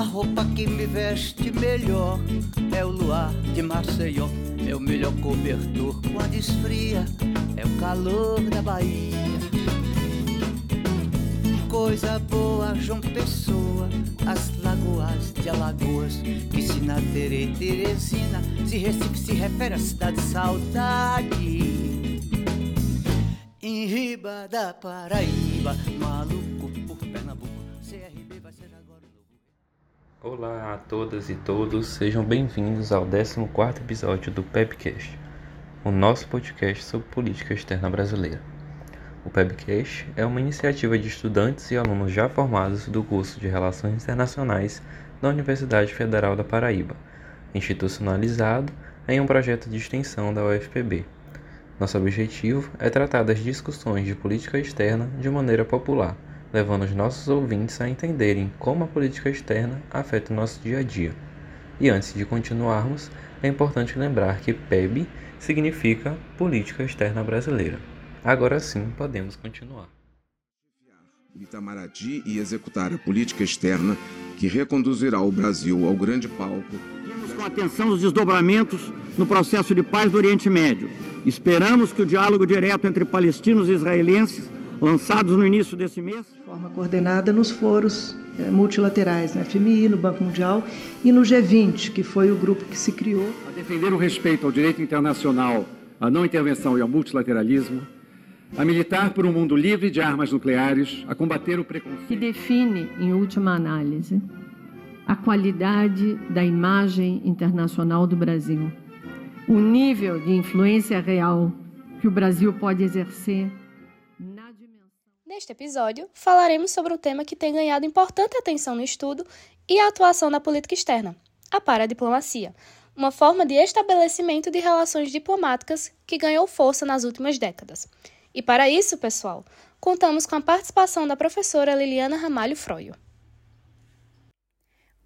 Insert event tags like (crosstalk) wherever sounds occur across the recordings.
A roupa que me veste melhor é o luar de Maceió. É o melhor cobertor quando esfria, é o calor da Bahia. Coisa boa, João Pessoa, as lagoas de Alagoas, Piscina, Tere, Teresina, se Recife se refere à cidade saudade. Em riba da Paraíba, maluco Olá a todas e todos, sejam bem-vindos ao 14 episódio do PEBcast, o nosso podcast sobre política externa brasileira. O PEBcast é uma iniciativa de estudantes e alunos já formados do curso de Relações Internacionais da Universidade Federal da Paraíba, institucionalizado em um projeto de extensão da UFPB. Nosso objetivo é tratar das discussões de política externa de maneira popular, levando os nossos ouvintes a entenderem como a política externa afeta o nosso dia a dia. E antes de continuarmos, é importante lembrar que PEB significa Política Externa Brasileira. Agora sim, podemos continuar. Itamaraty e executar a política externa que reconduzirá o Brasil ao grande palco. Vimos com atenção os desdobramentos no processo de paz do Oriente Médio. Esperamos que o diálogo direto entre palestinos e israelenses, lançados no início desse mês, de forma coordenada nos foros eh, multilaterais, na FMI, no Banco Mundial e no G20, que foi o grupo que se criou. A defender o respeito ao direito internacional, a não intervenção e ao multilateralismo, a militar por um mundo livre de armas nucleares, a combater o preconceito. Que define, em última análise, a qualidade da imagem internacional do Brasil, o nível de influência real que o Brasil pode exercer. Neste episódio, falaremos sobre um tema que tem ganhado importante atenção no estudo e a atuação na política externa, a paradiplomacia, uma forma de estabelecimento de relações diplomáticas que ganhou força nas últimas décadas. E para isso, pessoal, contamos com a participação da professora Liliana Ramalho Froio.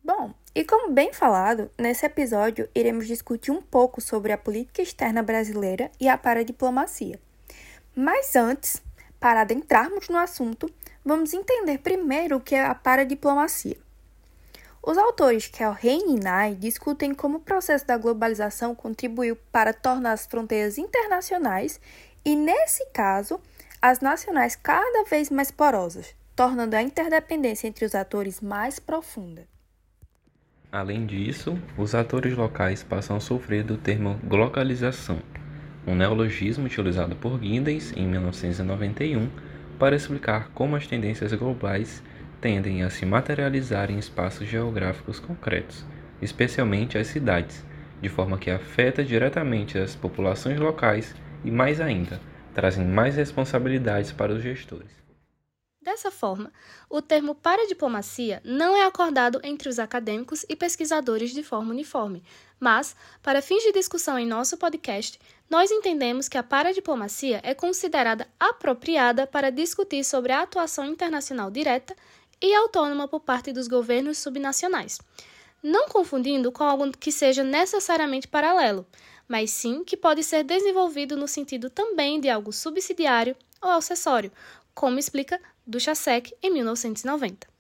Bom, e como bem falado, nesse episódio iremos discutir um pouco sobre a política externa brasileira e a paradiplomacia. Mas antes, para adentrarmos no assunto, vamos entender primeiro o que é a paradiplomacia. Os autores Kel Hein e Nai discutem como o processo da globalização contribuiu para tornar as fronteiras internacionais e, nesse caso, as nacionais cada vez mais porosas, tornando a interdependência entre os atores mais profunda. Além disso, os atores locais passam a sofrer do termo globalização, um neologismo utilizado por Giddens em 1991 para explicar como as tendências globais tendem a se materializar em espaços geográficos concretos, especialmente as cidades, de forma que afeta diretamente as populações locais e, mais ainda, trazem mais responsabilidades para os gestores. Dessa forma, o termo paradiplomacia não é acordado entre os acadêmicos e pesquisadores de forma uniforme, mas, para fins de discussão em nosso podcast, nós entendemos que a paradiplomacia é considerada apropriada para discutir sobre a atuação internacional direta e autônoma por parte dos governos subnacionais, não confundindo com algo que seja necessariamente paralelo, mas sim que pode ser desenvolvido no sentido também de algo subsidiário ou acessório, como explica Duchasek em 1990.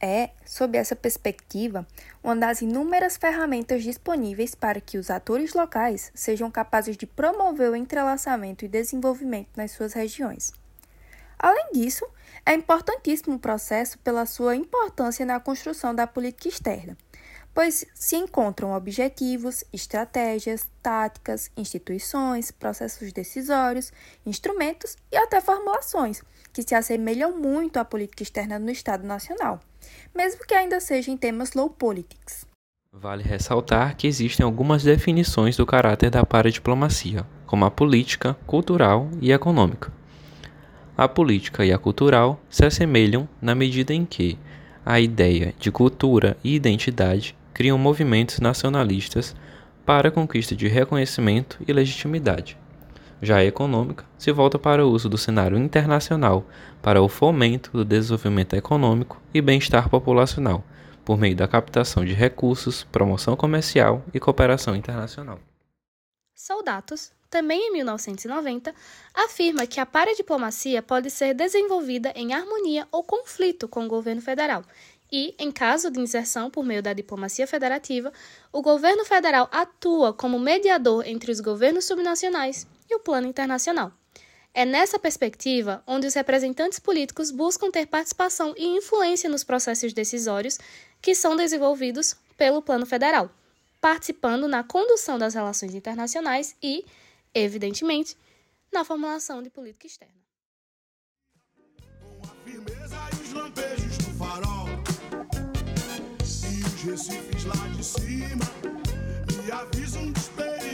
É, sob essa perspectiva, uma das inúmeras ferramentas disponíveis para que os atores locais sejam capazes de promover o entrelaçamento e desenvolvimento nas suas regiões. Além disso, é importantíssimo o processo pela sua importância na construção da política externa, pois se encontram objetivos, estratégias, táticas, instituições, processos decisórios, instrumentos e até formulações que se assemelham muito à política externa no Estado Nacional, mesmo que ainda seja em temas low politics. Vale ressaltar que existem algumas definições do caráter da paradiplomacia, como a política, cultural e econômica. A política e a cultural se assemelham na medida em que a ideia de cultura e identidade criam movimentos nacionalistas para a conquista de reconhecimento e legitimidade. Já a econômica se volta para o uso do cenário internacional para o fomento do desenvolvimento econômico e bem-estar populacional, por meio da captação de recursos, promoção comercial e cooperação internacional. Soldatos, também em 1990, afirma que a paradiplomacia pode ser desenvolvida em harmonia ou conflito com o governo federal E, em caso de inserção por meio da diplomacia federativa, o governo federal atua como mediador entre os governos subnacionais e o plano internacional. É nessa perspectiva onde os representantes políticos buscam ter participação e influência nos processos decisórios que são desenvolvidos pelo plano federal, participando na condução das relações internacionais e, evidentemente, na formulação de política externa. Recifes lá de cima me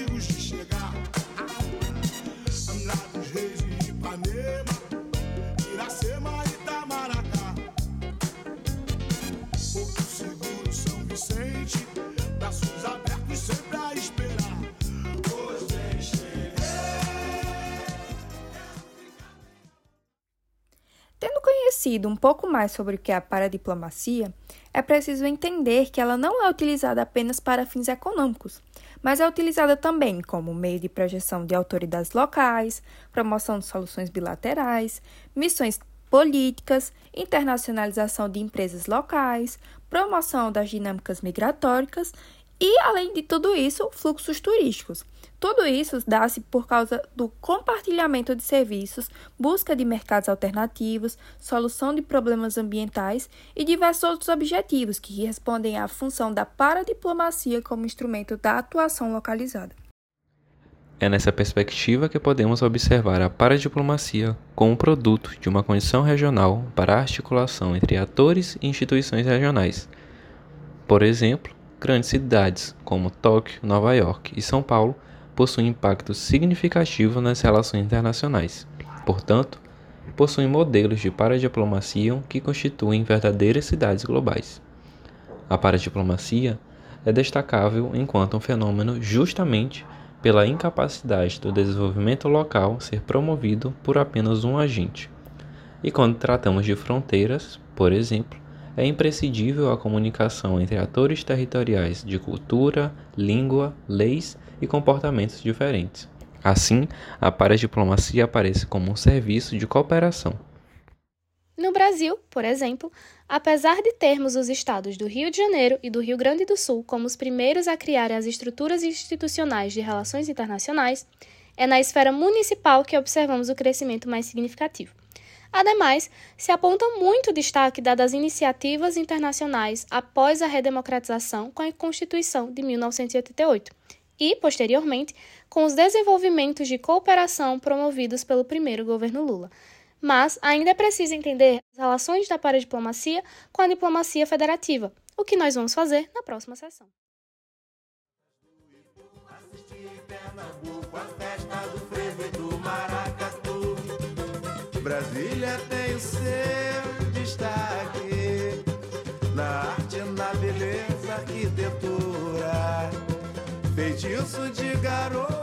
Vicente, braços abertos sempre a esperar. Tendo conhecido um pouco mais sobre o que é a paradiplomacia, é preciso entender que ela não é utilizada apenas para fins econômicos, mas é utilizada também como meio de projeção de autoridades locais, promoção de soluções bilaterais, missões políticas, internacionalização de empresas locais, promoção das dinâmicas migratórias e, além de tudo isso, fluxos turísticos. Tudo isso dá-se por causa do compartilhamento de serviços, busca de mercados alternativos, solução de problemas ambientais e diversos outros objetivos que respondem à função da paradiplomacia como instrumento da atuação localizada. É nessa perspectiva que podemos observar a paradiplomacia como produto de uma condição regional para a articulação entre atores e instituições regionais. Por exemplo, grandes cidades como Tóquio, Nova York e São Paulo possuem impacto significativo nas relações internacionais. Portanto, possuem modelos de paradiplomacia que constituem verdadeiras cidades globais. A paradiplomacia é destacável enquanto um fenômeno justamente pela incapacidade do desenvolvimento local ser promovido por apenas um agente. E quando tratamos de fronteiras, por exemplo, é imprescindível a comunicação entre atores territoriais de cultura, língua, leis e comportamentos diferentes. Assim, a paradiplomacia aparece como um serviço de cooperação. No Brasil, por exemplo, apesar de termos os estados do Rio de Janeiro e do Rio Grande do Sul como os primeiros a criarem as estruturas institucionais de relações internacionais, é na esfera municipal que observamos o crescimento mais significativo. Ademais, se aponta muito destaque dado às iniciativas internacionais após a redemocratização com a Constituição de 1988 e, posteriormente, com os desenvolvimentos de cooperação promovidos pelo primeiro governo Lula. Mas ainda é preciso entender as relações da paradiplomacia com a diplomacia federativa, o que nós vamos fazer na próxima sessão. Brasília tem o seu destaque na arte, na beleza, arquitetura, feitiço de garoa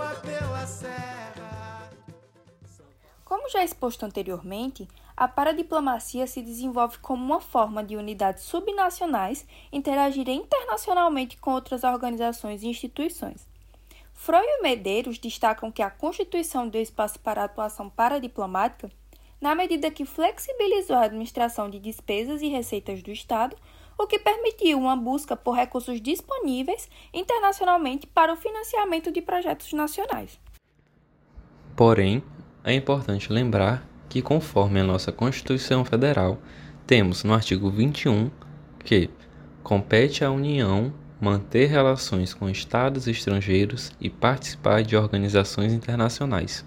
Como já exposto anteriormente, a paradiplomacia se desenvolve como uma forma de unidades subnacionais interagirem internacionalmente com outras organizações e instituições. Freud e Medeiros destacam que a Constituição deu espaço para atuação paradiplomática na medida que flexibilizou a administração de despesas e receitas do Estado, o que permitiu uma busca por recursos disponíveis internacionalmente para o financiamento de projetos nacionais. Porém, é importante lembrar que, conforme a nossa Constituição Federal, temos no artigo 21 que compete à União manter relações com estados estrangeiros e participar de organizações internacionais.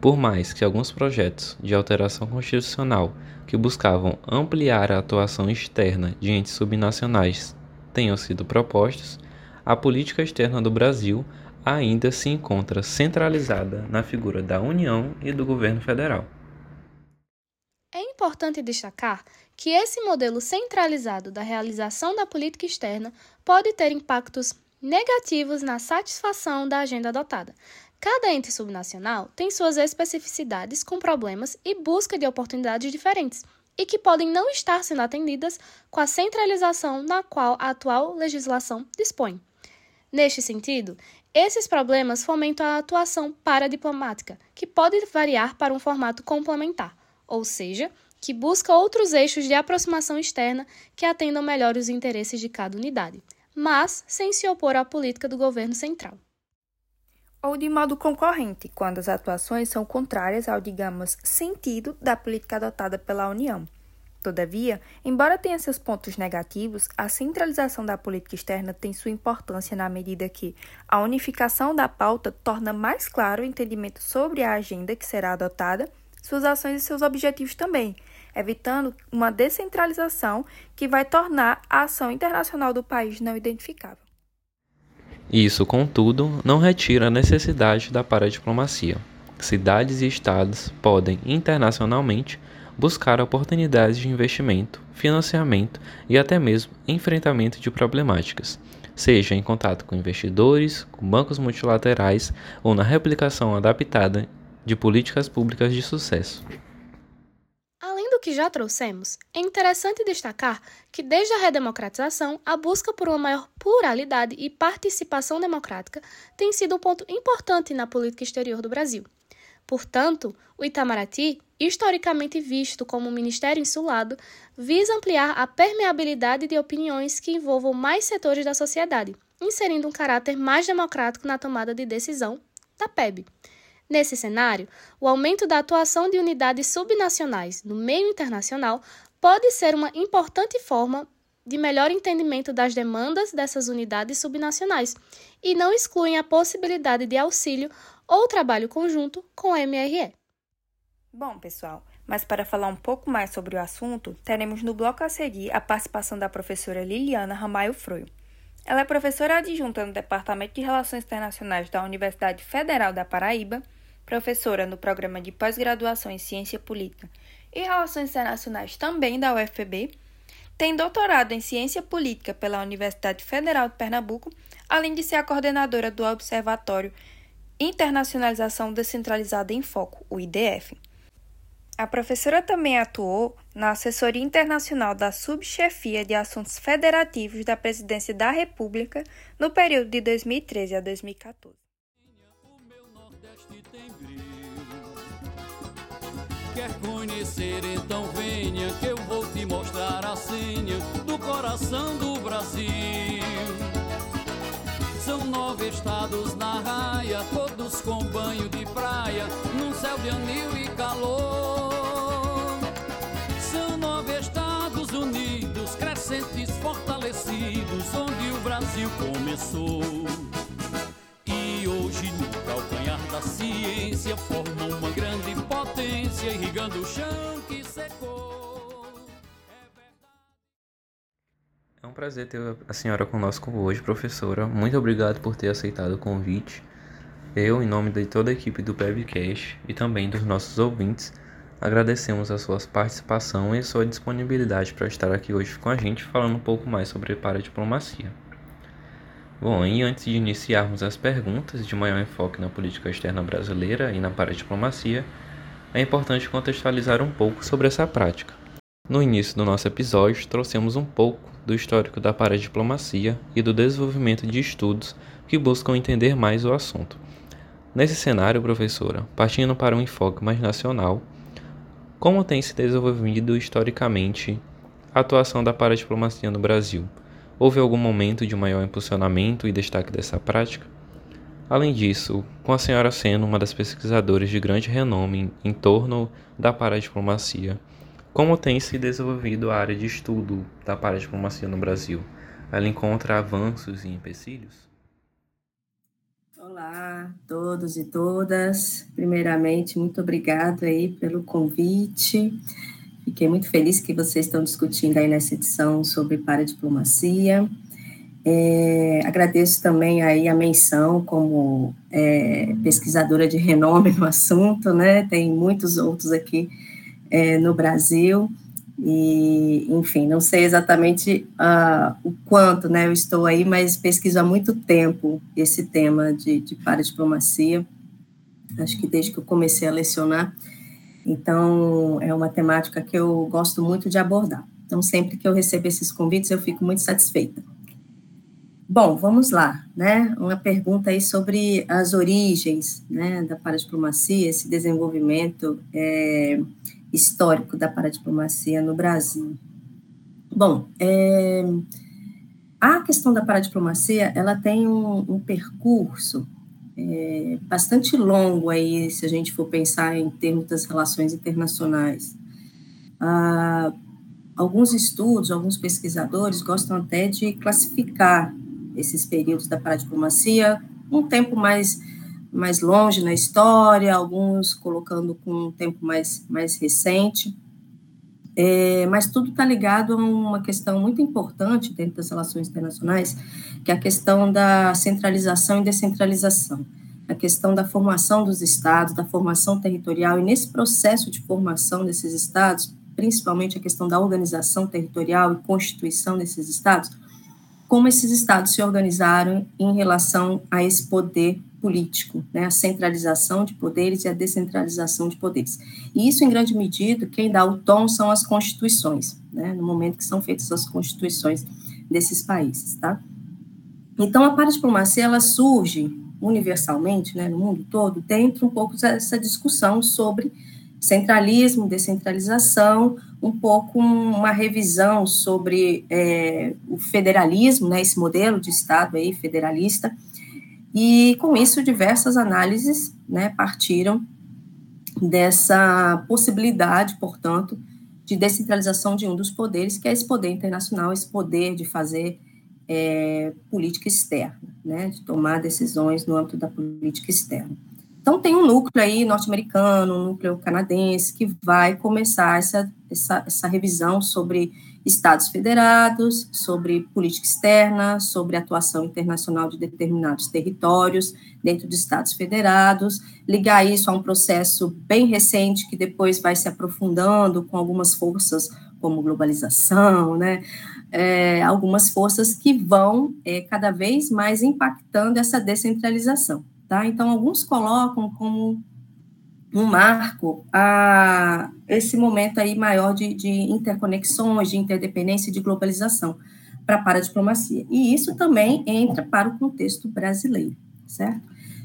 Por mais que alguns projetos de alteração constitucional que buscavam ampliar a atuação externa de entes subnacionais tenham sido propostos, a política externa do Brasil ainda se encontra centralizada na figura da União e do governo federal. É importante destacar que esse modelo centralizado da realização da política externa pode ter impactos negativos na satisfação da agenda adotada, Cada ente subnacional tem suas especificidades com problemas e busca de oportunidades diferentes, e que podem não estar sendo atendidas com a centralização na qual a atual legislação dispõe. Neste sentido, esses problemas fomentam a atuação paradiplomática, que pode variar para um formato complementar, ou seja, que busca outros eixos de aproximação externa que atendam melhor os interesses de cada unidade, mas sem se opor à política do governo central. Ou de modo concorrente, quando as atuações são contrárias ao, digamos, sentido da política adotada pela União. Todavia, embora tenha seus pontos negativos, a centralização da política externa tem sua importância na medida que a unificação da pauta torna mais claro o entendimento sobre a agenda que será adotada, suas ações e seus objetivos também, evitando uma descentralização que vai tornar a ação internacional do país não identificável. Isso, contudo, não retira a necessidade da paradiplomacia. Cidades e estados podem, internacionalmente, buscar oportunidades de investimento, financiamento e até mesmo enfrentamento de problemáticas, seja em contato com investidores, com bancos multilaterais ou na replicação adaptada de políticas públicas de sucesso. Além do que já trouxemos, é interessante destacar que desde a redemocratização, a busca por uma maior pluralidade e participação democrática tem sido um ponto importante na política exterior do Brasil. Portanto, o Itamaraty, historicamente visto como um ministério insulado, visa ampliar a permeabilidade de opiniões que envolvam mais setores da sociedade, inserindo um caráter mais democrático na tomada de decisão da PEB. Nesse cenário, o aumento da atuação de unidades subnacionais no meio internacional pode ser uma importante forma de melhor entendimento das demandas dessas unidades subnacionais e não excluem a possibilidade de auxílio ou trabalho conjunto com a MRE. Bom, pessoal, mas para falar um pouco mais sobre o assunto, teremos no bloco a seguir a participação da professora Liliana Ramaio Froio. Ela é professora adjunta no Departamento de Relações Internacionais da Universidade Federal da Paraíba, professora no programa de pós-graduação em Ciência Política e Relações Internacionais também da UFPB, tem doutorado em Ciência Política pela Universidade Federal de Pernambuco, além de ser a coordenadora do Observatório Internacionalização Descentralizada em Foco, o IDF. A professora também atuou na assessoria internacional da Subchefia de Assuntos Federativos da Presidência da República no período de 2013 a 2014. Quer conhecer, então venha que eu vou te mostrar a senha do coração do Brasil. São nove estados na raia, todos com banho de praia, num céu de anil e calor. São nove Estados Unidos, crescentes, fortalecidos, onde o Brasil começou. E hoje, no calcanhar da ciência, formam uma grande potência, irrigando o chão que É um prazer ter a senhora conosco hoje, professora. Muito obrigado por ter aceitado o convite. Eu, em nome de toda a equipe do Pebcast e também dos nossos ouvintes, agradecemos a sua participação e a sua disponibilidade para estar aqui hoje com a gente falando um pouco mais sobre paradiplomacia. Bom, e antes de iniciarmos as perguntas de maior enfoque na política externa brasileira e na paradiplomacia, é importante contextualizar um pouco sobre essa prática. No início do nosso episódio, trouxemos um pouco do histórico da paradiplomacia e do desenvolvimento de estudos que buscam entender mais o assunto. Nesse cenário, professora, partindo para um enfoque mais nacional, como tem se desenvolvido historicamente a atuação da paradiplomacia no Brasil? Houve algum momento de maior impulsionamento e destaque dessa prática? Além disso, com a senhora sendo uma das pesquisadoras de grande renome em torno da paradiplomacia, como tem se desenvolvido a área de estudo da paradiplomacia no Brasil? Ela encontra avanços e empecilhos? Olá todos e todas. Primeiramente, muito obrigada aí pelo convite. Fiquei muito feliz que vocês estão discutindo aí nessa edição sobre paradiplomacia. É, agradeço também aí a menção como é, pesquisadora de renome no assunto, né? Tem muitos outros aqui é, no Brasil, e, enfim, não sei exatamente uh, o quanto né, eu estou aí, mas pesquiso há muito tempo esse tema de, de paradiplomacia, acho que desde que eu comecei a lecionar, então é uma temática que eu gosto muito de abordar. Então, sempre que eu recebo esses convites, eu fico muito satisfeita. Bom, vamos lá, né? Uma pergunta aí sobre as origens, né, da paradiplomacia, esse desenvolvimento é, histórico da paradiplomacia no Brasil. Bom, é, a questão da paradiplomacia, ela tem um, um percurso é, bastante longo aí, se a gente for pensar em termos das relações internacionais. Ah, alguns estudos, alguns pesquisadores gostam até de classificar esses períodos da paradiplomacia, um tempo mais mais longe na história, alguns colocando com um tempo mais, mais recente. É, mas tudo está ligado a uma questão muito importante dentro das relações internacionais, que é a questão da centralização e descentralização, a questão da formação dos estados, da formação territorial, e nesse processo de formação desses estados, principalmente a questão da organização territorial e constituição desses estados, como esses estados se organizaram em relação a esse poder político, né, a centralização de poderes e a descentralização de poderes. E isso, em grande medida, quem dá o tom são as constituições, né, no momento que são feitas as constituições desses países, tá? Então, a paradiplomacia, ela surge universalmente, né, no mundo todo, dentro um pouco dessa discussão sobre centralismo, descentralização, um pouco uma revisão sobre é, o federalismo, né, esse modelo de Estado aí, federalista, e com isso diversas análises né, partiram dessa possibilidade, portanto, de descentralização de um dos poderes, que é esse poder internacional, esse poder de fazer é, política externa, né, de tomar decisões no âmbito da política externa. Então, tem um núcleo aí norte-americano, um núcleo canadense, que vai começar essa, essa, essa revisão sobre Estados federados, sobre política externa, sobre atuação internacional de determinados territórios dentro de Estados federados, ligar isso a um processo bem recente que depois vai se aprofundando com algumas forças como globalização, né? É, algumas forças que vão é, cada vez mais impactando essa descentralização. Tá? Então, alguns colocam como um marco a esse momento aí maior de, de interconexões, de interdependência e de globalização para a paradiplomacia. E isso também entra para o contexto brasileiro, certo?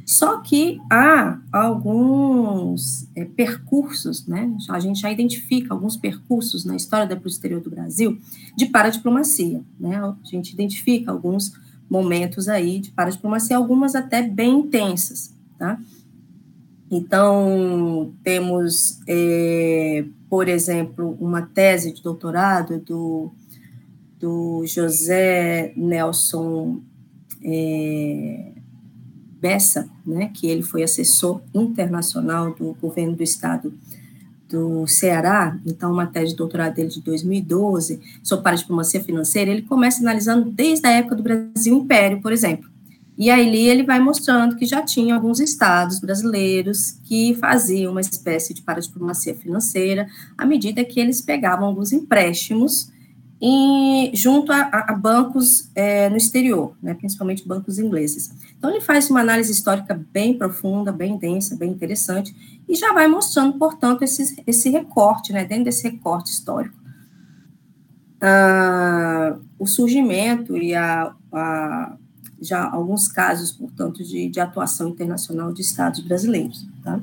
Só que há alguns é, percursos, né? A gente já identifica alguns percursos na história da política exterior do Brasil de paradiplomacia, né? A gente identifica alguns momentos aí de paradiplomacia, algumas até bem intensas, tá? Então, temos, é, por exemplo, uma tese de doutorado do, do José Nelson é, Bessa, né, que ele foi assessor internacional do governo do estado do Ceará, então uma tese de doutorado dele de 2012, sobre paradiplomacia financeira, ele começa analisando desde a época do Brasil Império, por exemplo. E aí ele vai mostrando que já tinha alguns estados brasileiros que faziam uma espécie de paradiplomacia financeira, à medida que eles pegavam alguns empréstimos em, junto a, a bancos é, no exterior, né, principalmente bancos ingleses. Então, ele faz uma análise histórica bem profunda, bem densa, bem interessante, e já vai mostrando, portanto, esse, esse recorte, né, dentro desse recorte histórico, ah, o surgimento e a, a, já alguns casos, portanto, de, de atuação internacional de estados brasileiros, tá?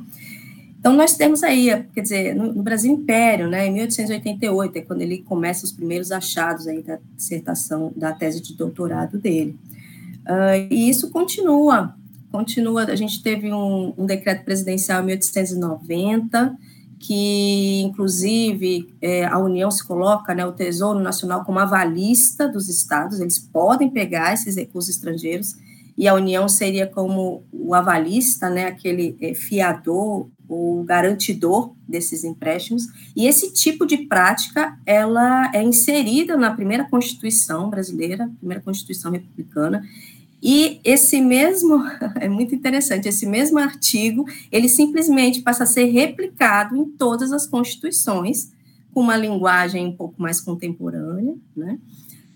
Então, nós temos aí, quer dizer, no, no, Brasil Império, né, em 1888, é quando ele começa os primeiros achados aí da dissertação, da tese de doutorado dele. Uh, e isso continua, continua, a gente teve um, um decreto presidencial em 1890, que, inclusive, é, a União se coloca, né, o Tesouro Nacional, como avalista dos estados, eles podem pegar esses recursos estrangeiros, e a União seria como o avalista, né, aquele é, fiador o garantidor desses empréstimos, e esse tipo de prática, ela é inserida na primeira Constituição brasileira, primeira Constituição republicana, e esse mesmo, (laughs) é muito interessante, esse mesmo artigo, ele simplesmente passa a ser replicado em todas as constituições, com uma linguagem um pouco mais contemporânea, né?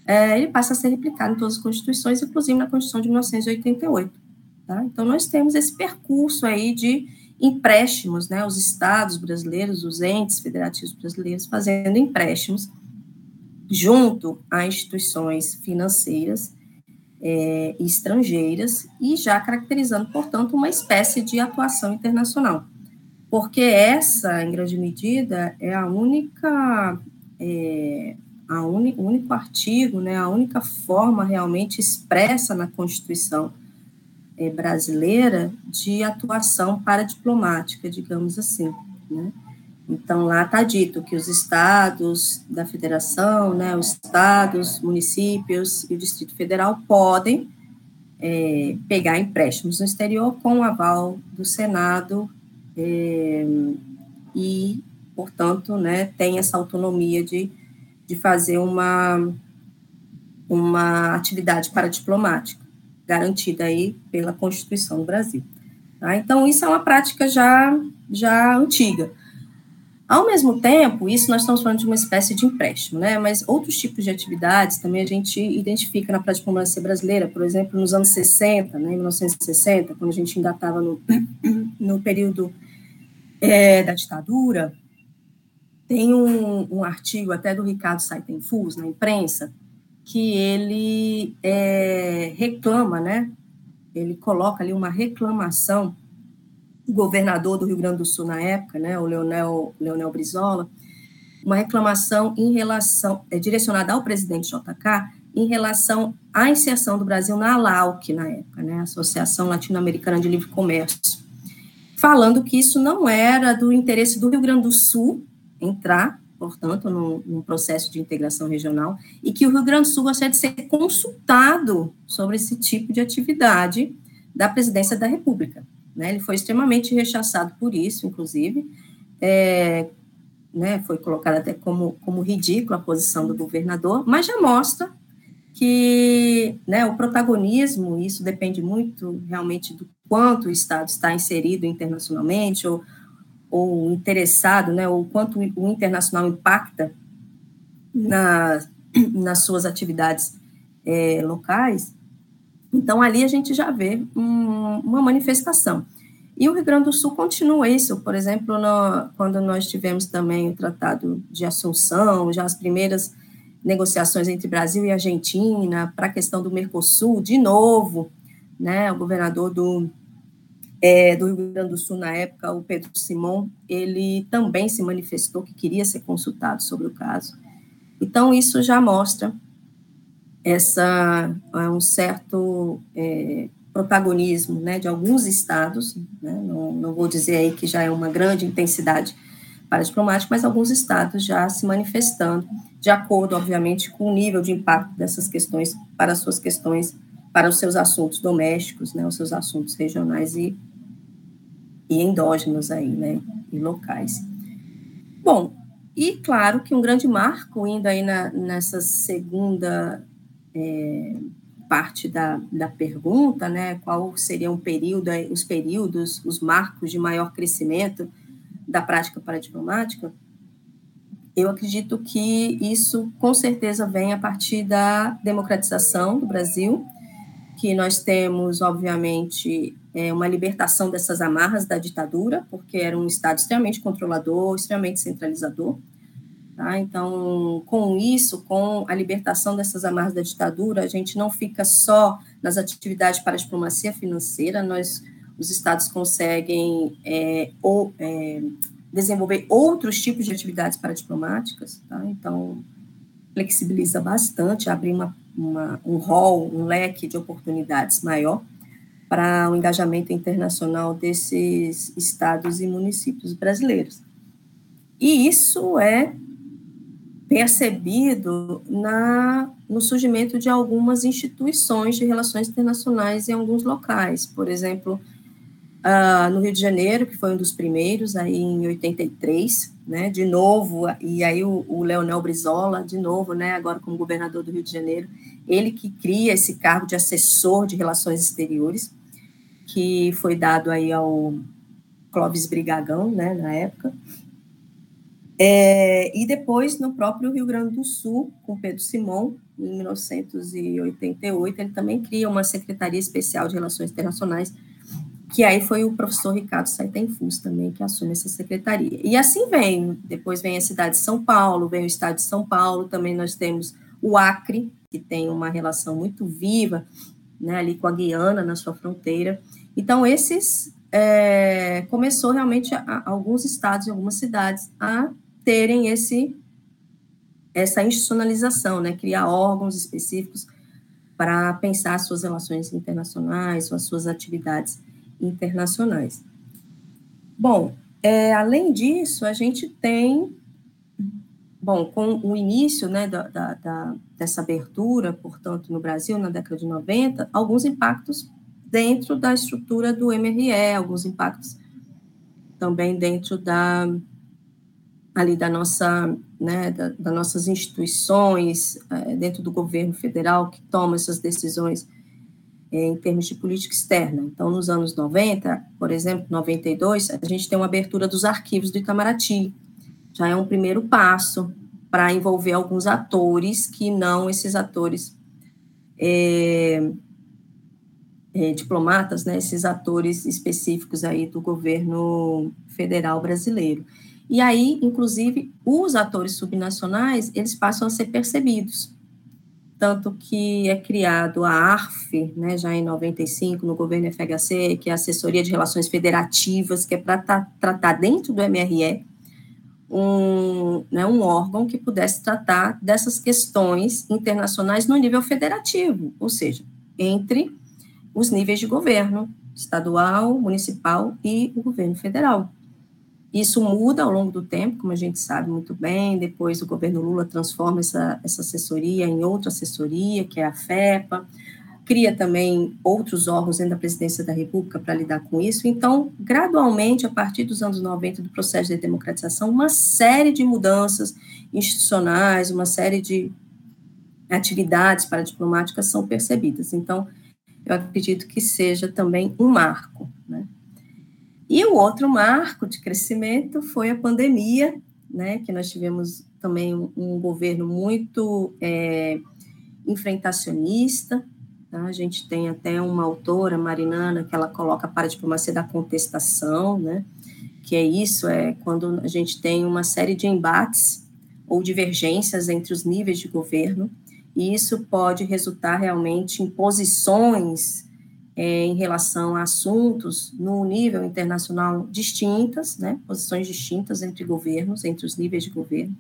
É, ele passa a ser replicado em todas as constituições, inclusive na Constituição de 1988. Tá? Então, nós temos esse percurso aí de empréstimos, né, os estados brasileiros, os entes federativos brasileiros fazendo empréstimos junto a instituições financeiras é, estrangeiras e já caracterizando, portanto, uma espécie de atuação internacional. Porque essa, em grande medida, é a única, é, a uni, o único artigo, né, a única forma realmente expressa na Constituição é, brasileira de atuação paradiplomática, digamos assim, né? Então, lá está dito que os estados da federação, né, os estados, municípios e o Distrito Federal podem é, pegar empréstimos no exterior com o aval do Senado é, e, portanto, né, tem essa autonomia de, de fazer uma, uma atividade paradiplomática, garantida aí pela Constituição do Brasil. Tá? Então, isso é uma prática já, já antiga. Ao mesmo tempo, isso nós estamos falando de uma espécie de empréstimo, né? Mas outros tipos de atividades também a gente identifica na prática diplomacia brasileira, por exemplo, nos anos 60, né, em 1960, quando a gente ainda estava no, (coughs) no período é, da ditadura, tem um, um, artigo até do Ricardo Saitenfus na imprensa que ele é, reclama, né? Ele coloca ali uma reclamação governador do Rio Grande do Sul na época, né, o Leonel, Leonel Brizola, uma reclamação em relação, é, direcionada ao presidente JK, em relação à inserção do Brasil na ALAUC, na época, né, Associação Latino-Americana de Livre Comércio, falando que isso não era do interesse do Rio Grande do Sul entrar, portanto, num, processo de integração regional, e que o Rio Grande do Sul gostaria de ser consultado sobre esse tipo de atividade da presidência da República. Né? Ele foi extremamente rechaçado por isso, inclusive. É, né, foi colocado até como, como ridícula a posição do governador, mas já mostra que né, o protagonismo, isso depende muito realmente do quanto o Estado está inserido internacionalmente ou, ou interessado, né, ou quanto o internacional impacta na, nas suas atividades é, locais, então, ali a gente já vê um, uma manifestação. E o Rio Grande do Sul continua isso, por exemplo, no, quando nós tivemos também o Tratado de Assunção, já as primeiras negociações entre Brasil e Argentina para a questão do Mercosul, de novo, né, o governador do, é, do Rio Grande do Sul na época, o Pedro Simon, ele também se manifestou que queria ser consultado sobre o caso. Então, isso já mostra essa é um certo é, protagonismo né, de alguns estados, né, não, não, vou dizer aí que já é uma grande intensidade para diplomático, mas alguns estados já se manifestando, de acordo, obviamente, com o nível de impacto dessas questões para as suas questões, para os seus assuntos domésticos, né, os seus assuntos regionais e, e endógenos aí, né, e locais. Bom, e claro que um grande marco, indo aí na, nessa segunda é, parte da, da pergunta, né, qual seria um período, os períodos, os marcos de maior crescimento da prática paradiplomática, eu acredito que isso com certeza vem a partir da democratização do Brasil, que nós temos, obviamente, é, uma libertação dessas amarras da ditadura, porque era um Estado extremamente controlador, extremamente centralizador, Tá? Então, com isso, com a libertação dessas amarras da ditadura, a gente não fica só nas atividades para a diplomacia financeira, nós, os estados conseguem é, ou, é, desenvolver outros tipos de atividades para diplomáticas, tá? então flexibiliza bastante, abre uma, uma, um rol, um leque de oportunidades maior para o engajamento internacional desses estados e municípios brasileiros. E isso é percebido na, no surgimento de algumas instituições de relações internacionais em alguns locais. Por exemplo, uh, no Rio de Janeiro, que foi um dos primeiros, aí em 83, né, de novo, e aí o, o Leonel Brizola, de novo, né, agora como governador do Rio de Janeiro, ele que cria esse cargo de assessor de relações exteriores, que foi dado aí ao Clóvis Brigagão, né, na época, é, e depois, no próprio Rio Grande do Sul, com Pedro Simon, em 1988, ele também cria uma Secretaria Especial de Relações Internacionais, que aí foi o professor Ricardo Saitenfus também que assume essa secretaria. E assim vem, depois vem a cidade de São Paulo, vem o estado de São Paulo, também nós temos o Acre, que tem uma relação muito viva né, ali com a Guiana na sua fronteira. Então, esses é, começou realmente a, a, alguns estados e algumas cidades a terem esse essa institucionalização, né, criar órgãos específicos para pensar suas relações internacionais, as suas atividades internacionais. Bom, é, além disso, a gente tem, bom, com o início né, da, da, da, dessa abertura, portanto, no Brasil, na década de 90, alguns impactos dentro da estrutura do MRE, alguns impactos também dentro da ali da nossa, né, da, das nossas instituições, é, dentro do governo federal que toma essas decisões em termos de política externa. Então, nos anos 90, por exemplo, 92, a gente tem uma abertura dos arquivos do Itamaraty. Já é um primeiro passo para envolver alguns atores que não esses atores é, é, diplomatas, né, esses atores específicos aí do governo federal brasileiro. E aí, inclusive, os atores subnacionais, eles passam a ser percebidos. Tanto que é criado a ARF, né, já em 95, no governo FHC, que é a Assessoria de Relações Federativas, que é para tratar dentro do MRE, um, né, um órgão que pudesse tratar dessas questões internacionais no nível federativo, ou seja, entre os níveis de governo, estadual, municipal e o governo federal. Isso muda ao longo do tempo, como a gente sabe muito bem. Depois, o governo Lula transforma essa, essa assessoria em outra assessoria, que é a FEPA. Cria também outros órgãos dentro da presidência da República para lidar com isso. Então, gradualmente, a partir dos anos 90, do processo de democratização, uma série de mudanças institucionais, uma série de atividades paradiplomáticas são percebidas. Então, eu acredito que seja também um marco. E o outro marco de crescimento foi a pandemia, né, que nós tivemos também um, um governo muito é, enfrentacionista. Tá? A gente tem até uma autora, Marinana, que ela coloca para a diplomacia da contestação, né, que é isso, é quando a gente tem uma série de embates ou divergências entre os níveis de governo, e isso pode resultar realmente em posições é, em relação a assuntos no nível internacional distintas, né, posições distintas entre governos, entre os níveis de governo,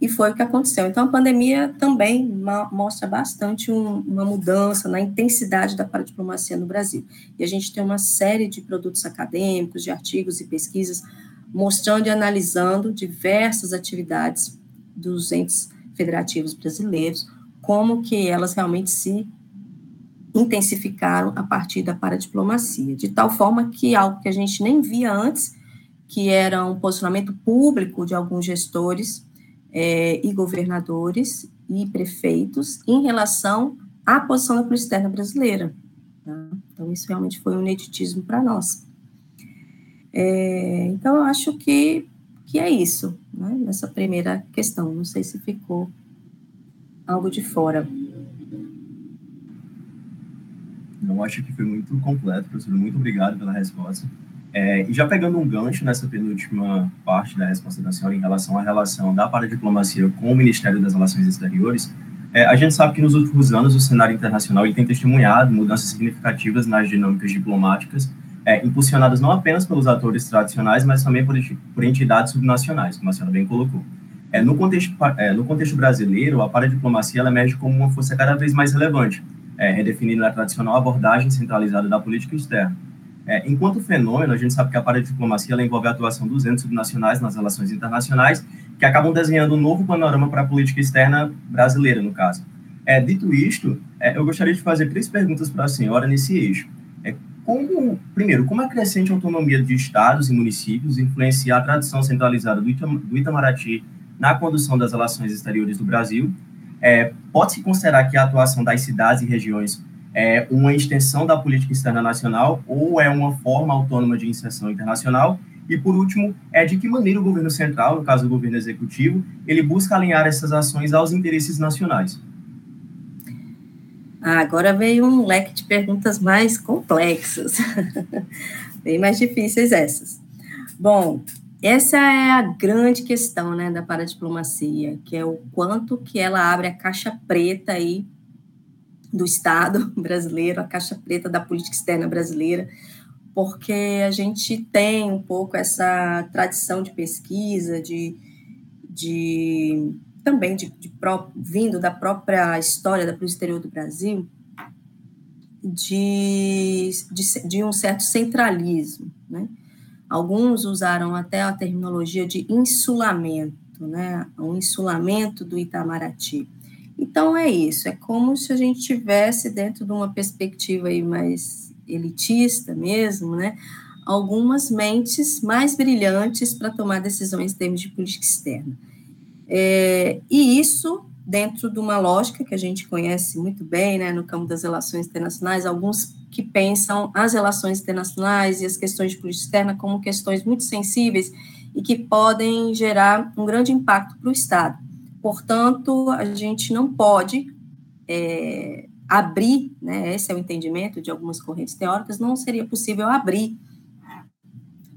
e foi o que aconteceu. Então, a pandemia também mostra bastante um, uma mudança na intensidade da paradiplomacia no Brasil. E a gente tem uma série de produtos acadêmicos, de artigos e pesquisas mostrando e analisando diversas atividades dos entes federativos brasileiros, como que elas realmente se intensificaram a partir da paradiplomacia, de tal forma que algo que a gente nem via antes, que era um posicionamento público de alguns gestores é, e governadores e prefeitos em relação à posição da polícia externa brasileira. Tá? Então, isso realmente foi um ineditismo para nós. É, então, eu acho que, que é isso, né, nessa primeira questão. Não sei se ficou algo de fora. Eu acho que foi muito completo, professor. Muito obrigado pela resposta. É, e já pegando um gancho nessa penúltima parte da resposta da senhora em relação à relação da paradiplomacia com o Ministério das Relações Exteriores, é, a gente sabe que nos últimos anos o cenário internacional ele tem testemunhado mudanças significativas nas dinâmicas diplomáticas, é, impulsionadas não apenas pelos atores tradicionais, mas também por, por entidades subnacionais, como a senhora bem colocou. É, no, contexto, é, no contexto brasileiro, a paradiplomacia ela emerge como uma força cada vez mais relevante, é, redefinindo a tradicional abordagem centralizada da política externa. É, enquanto fenômeno, a gente sabe que a paradiplomacia envolve a atuação dos entes subnacionais nas relações internacionais, que acabam desenhando um novo panorama para a política externa brasileira, no caso. É, dito isto, é, eu gostaria de fazer três perguntas para a senhora nesse eixo. É, como, primeiro, como a crescente autonomia de estados e municípios influencia a tradição centralizada do, Itam do Itamaraty na condução das relações exteriores do Brasil? É, Pode-se considerar que a atuação das cidades e regiões é uma extensão da política externa nacional ou é uma forma autônoma de inserção internacional? E, por último, é de que maneira o governo central, no caso do governo executivo, ele busca alinhar essas ações aos interesses nacionais? Ah, agora veio um leque de perguntas mais complexas, (laughs) bem mais difíceis essas. Bom, essa é a grande questão, né, da paradiplomacia, que é o quanto que ela abre a caixa preta aí do Estado (laughs) brasileiro, a caixa preta da política externa brasileira, porque a gente tem um pouco essa tradição de pesquisa, de, de também de, de vindo da própria história da política exterior do Brasil, de, de, de um certo centralismo, né? Alguns usaram até a terminologia de insulamento, né? O insulamento do Itamaraty. Então é isso, é como se a gente tivesse dentro de uma perspectiva aí mais elitista mesmo, né? Algumas mentes mais brilhantes para tomar decisões em termos de política externa. É, e isso dentro de uma lógica que a gente conhece muito bem, né, no campo das relações internacionais, alguns que pensam as relações internacionais e as questões de política externa como questões muito sensíveis e que podem gerar um grande impacto para o Estado. Portanto, a gente não pode é, abrir, né, esse é o entendimento de algumas correntes teóricas, não seria possível abrir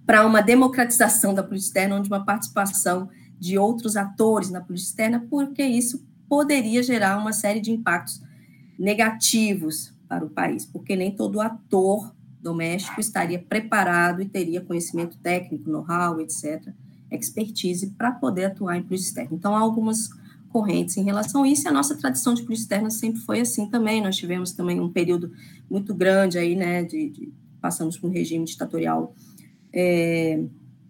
para uma democratização da política externa, onde uma participação de outros atores na política externa, porque isso poderia gerar uma série de impactos negativos para o país, porque nem todo ator doméstico estaria preparado e teria conhecimento técnico, know-how, etc., expertise para poder atuar em política externa. Então, há algumas correntes em relação a isso, e a nossa tradição de política externa sempre foi assim também, nós tivemos também um período muito grande aí, né, de, de passamos por um regime ditatorial é,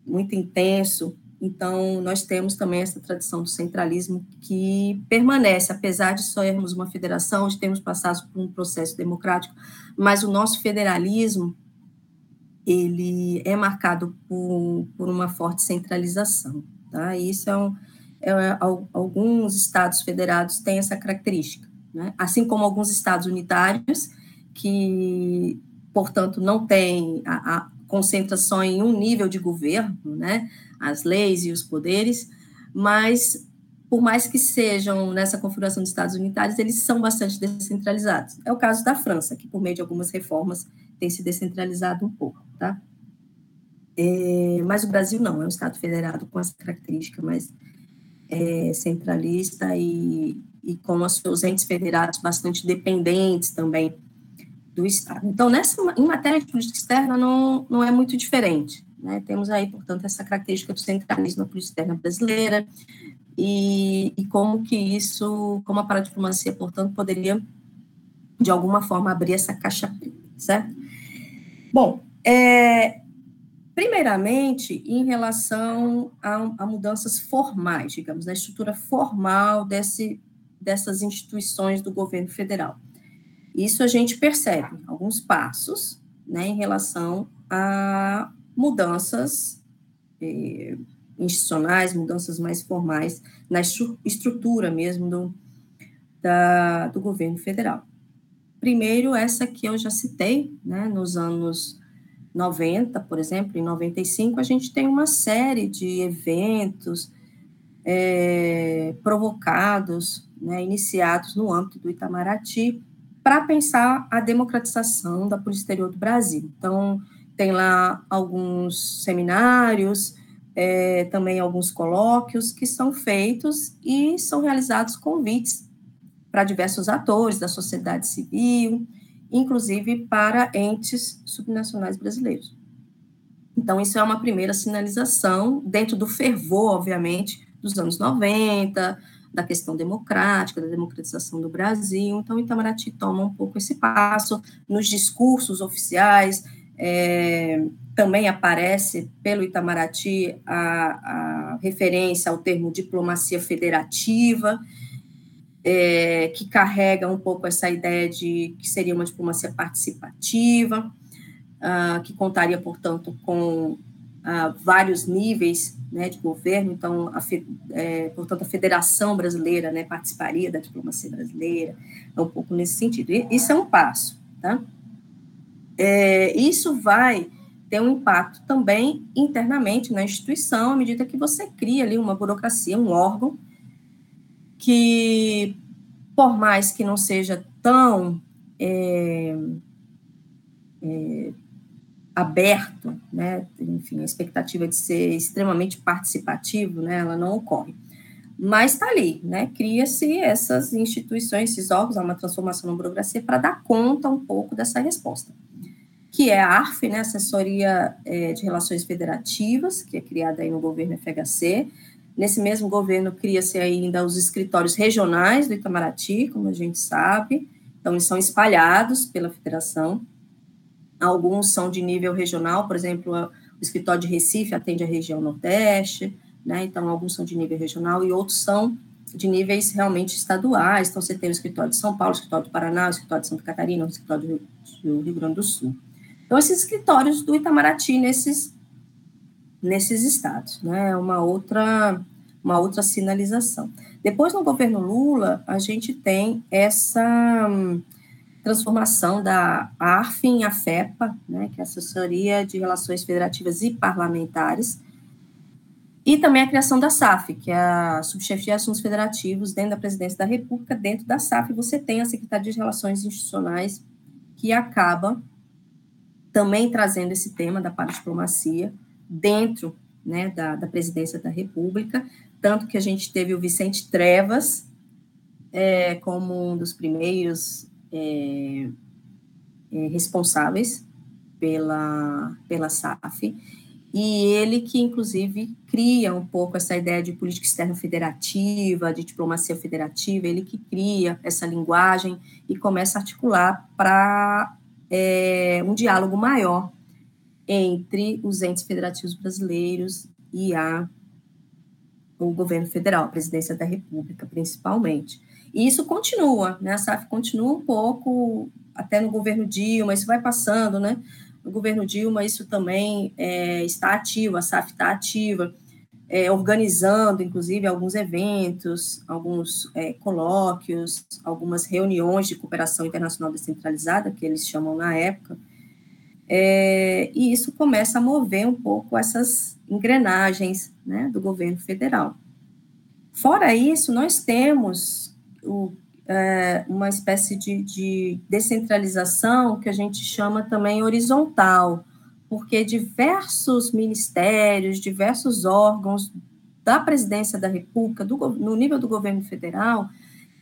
muito intenso, então, nós temos também essa tradição do centralismo que permanece, apesar de sermos uma federação, de termos passado por um processo democrático, mas o nosso federalismo, ele é marcado por, por uma forte centralização, tá? Isso é, um, é, alguns estados federados têm essa característica, né? Assim como alguns estados unitários, que, portanto, não têm a, a concentração em um nível de governo, né? As leis e os poderes, mas por mais que sejam nessa configuração de Estados unitários, eles são bastante descentralizados. É o caso da França, que por meio de algumas reformas tem se descentralizado um pouco, tá? É, mas o Brasil não, é um Estado federado com essa característica mais é, centralista e, e com os seus entes federados bastante dependentes também do Estado. Então, nessa, em matéria de política externa, não, não é muito diferente. Né? Temos aí, portanto, essa característica do centralismo na política externa brasileira e, e como que isso, como a paradiplomacia, portanto, poderia, de alguma forma, abrir essa caixa certo? Bom, é, primeiramente, em relação a, a, mudanças formais, digamos, na estrutura formal desse, dessas instituições do governo federal. Isso a gente percebe alguns passos né, em relação a mudanças eh, institucionais, mudanças mais formais na estrutura mesmo do, da, do governo federal. Primeiro, essa que eu já citei, né, nos anos 90, por exemplo, em 95, a gente tem uma série de eventos é, provocados, né, iniciados no âmbito do Itamaraty, para pensar a democratização da polícia exterior do Brasil. Então, tem lá alguns seminários, é, também alguns colóquios que são feitos e são realizados convites para diversos atores da sociedade civil, inclusive para entes subnacionais brasileiros. Então, isso é uma primeira sinalização, dentro do fervor, obviamente, dos anos 90, da questão democrática, da democratização do Brasil. Então, Itamaraty toma um pouco esse passo nos discursos oficiais, é, também aparece pelo Itamaraty a, a, referência ao termo diplomacia federativa, é, que carrega um pouco essa ideia de que seria uma diplomacia participativa, uh, que contaria, portanto, com uh, vários níveis né, de governo, então, a, é, portanto, a Federação Brasileira né, participaria da diplomacia brasileira, é um pouco nesse sentido. E, isso é um passo, tá? É, isso vai ter um impacto também internamente na instituição, à medida que você cria ali uma burocracia, um órgão, que, por mais que não seja tão é, é, aberto, né, enfim, a expectativa de ser extremamente participativo, né, ela não ocorre. Mas está ali, né, cria-se essas instituições, esses órgãos, há uma transformação na burocracia para dar conta um pouco dessa resposta, que é a ARF, né, Assessoria é, de Relações Federativas, que é criada aí no governo FHC, Nesse mesmo governo cria-se ainda os escritórios regionais do Itamaraty, como a gente sabe, então eles são espalhados pela federação. Alguns são de nível regional, por exemplo, o escritório de Recife atende a região Nordeste, né? Então alguns são de nível regional e outros são de níveis realmente estaduais. Então você tem o escritório de São Paulo, o escritório do Paraná, o escritório de Santa Catarina, o escritório do Rio Grande do Sul. Então esses escritórios do Itamaraty nesses nesses estados, né? Uma outra uma outra sinalização. Depois no governo Lula, a gente tem essa hum, transformação da ARF em AFEPA, né, que é a Assessoria de Relações Federativas e Parlamentares, e também a criação da SAF, que é a Subchefia de Assuntos Federativos dentro da Presidência da República. Dentro da SAF você tem a Secretaria de Relações Institucionais, que acaba também trazendo esse tema da paradiplomacia dentro né, da, da presidência da República, tanto que a gente teve o Vicente Trevas é, como um dos primeiros é, é, responsáveis pela, pela SAF, e ele que, inclusive, cria um pouco essa ideia de política externa federativa, de diplomacia federativa, ele que cria essa linguagem e começa a articular para é, um diálogo maior entre os entes federativos brasileiros e a, o governo federal, a presidência da República, principalmente. E isso continua, né? A SAF continua um pouco, até no governo Dilma, isso vai passando, né? No governo Dilma, isso também é, está ativo, a SAF está ativa, é, organizando, inclusive, alguns eventos, alguns é, colóquios, algumas reuniões de cooperação internacional descentralizada, que eles chamam na época, é, e isso começa a mover um pouco essas engrenagens né, do governo federal. Fora isso, nós temos o, é, uma espécie de, de descentralização que a gente chama também horizontal, porque diversos ministérios, diversos órgãos da presidência da República, do, no nível do governo federal,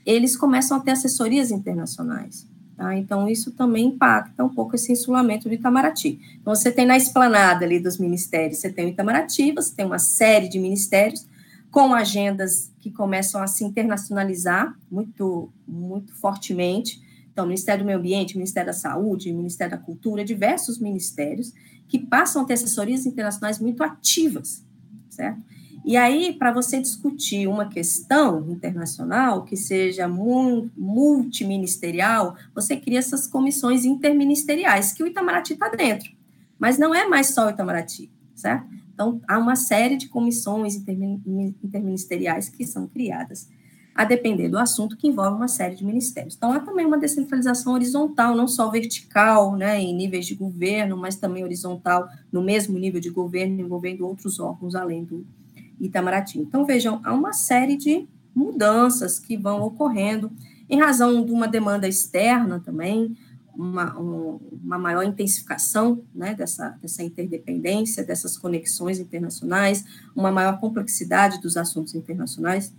eles começam a ter assessorias internacionais. Tá? Então, isso também impacta um pouco esse insulamento do Itamaraty. Então, você tem na esplanada ali dos ministérios, você tem o Itamaraty, você tem uma série de ministérios com agendas que começam a se internacionalizar muito, muito fortemente. Então, Ministério do Meio Ambiente, Ministério da Saúde, Ministério da Cultura, diversos ministérios que passam a ter assessorias internacionais muito ativas, certo? E aí, para você discutir uma questão internacional que seja multiministerial, você cria essas comissões interministeriais, que o Itamaraty está dentro. Mas não é mais só o Itamaraty, certo? Então, há uma série de comissões interministeriais que são criadas, a depender do assunto, que envolve uma série de ministérios. Então, há também uma descentralização horizontal, não só vertical, né, em níveis de governo, mas também horizontal, no mesmo nível de governo, envolvendo outros órgãos além do Itamaraty. Então, vejam, há uma série de mudanças que vão ocorrendo em razão de uma demanda externa também, uma, uma maior intensificação né, dessa, dessa interdependência, dessas conexões internacionais, uma maior complexidade dos assuntos internacionais.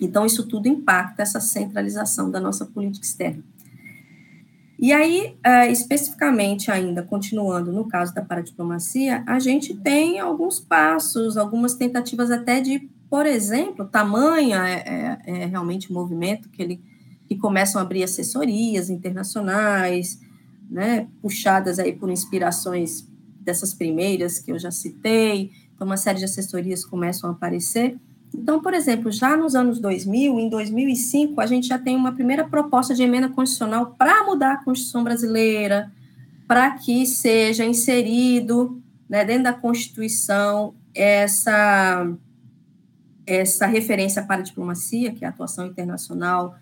Então, isso tudo impacta essa centralização da nossa política externa. E aí, uh, especificamente ainda, continuando no caso da paradiplomacia, a gente tem alguns passos, algumas tentativas até de, por exemplo, tamanha é, é, é realmente o movimento que ele que começam a abrir assessorias internacionais, né, puxadas aí por inspirações dessas primeiras que eu já citei, então uma série de assessorias começam a aparecer, então, por exemplo, já nos anos 2000, em 2005, a gente já tem uma primeira proposta de emenda constitucional para mudar a Constituição brasileira, para que seja inserido né, dentro da Constituição essa, essa referência para a diplomacia, que é a atuação internacional.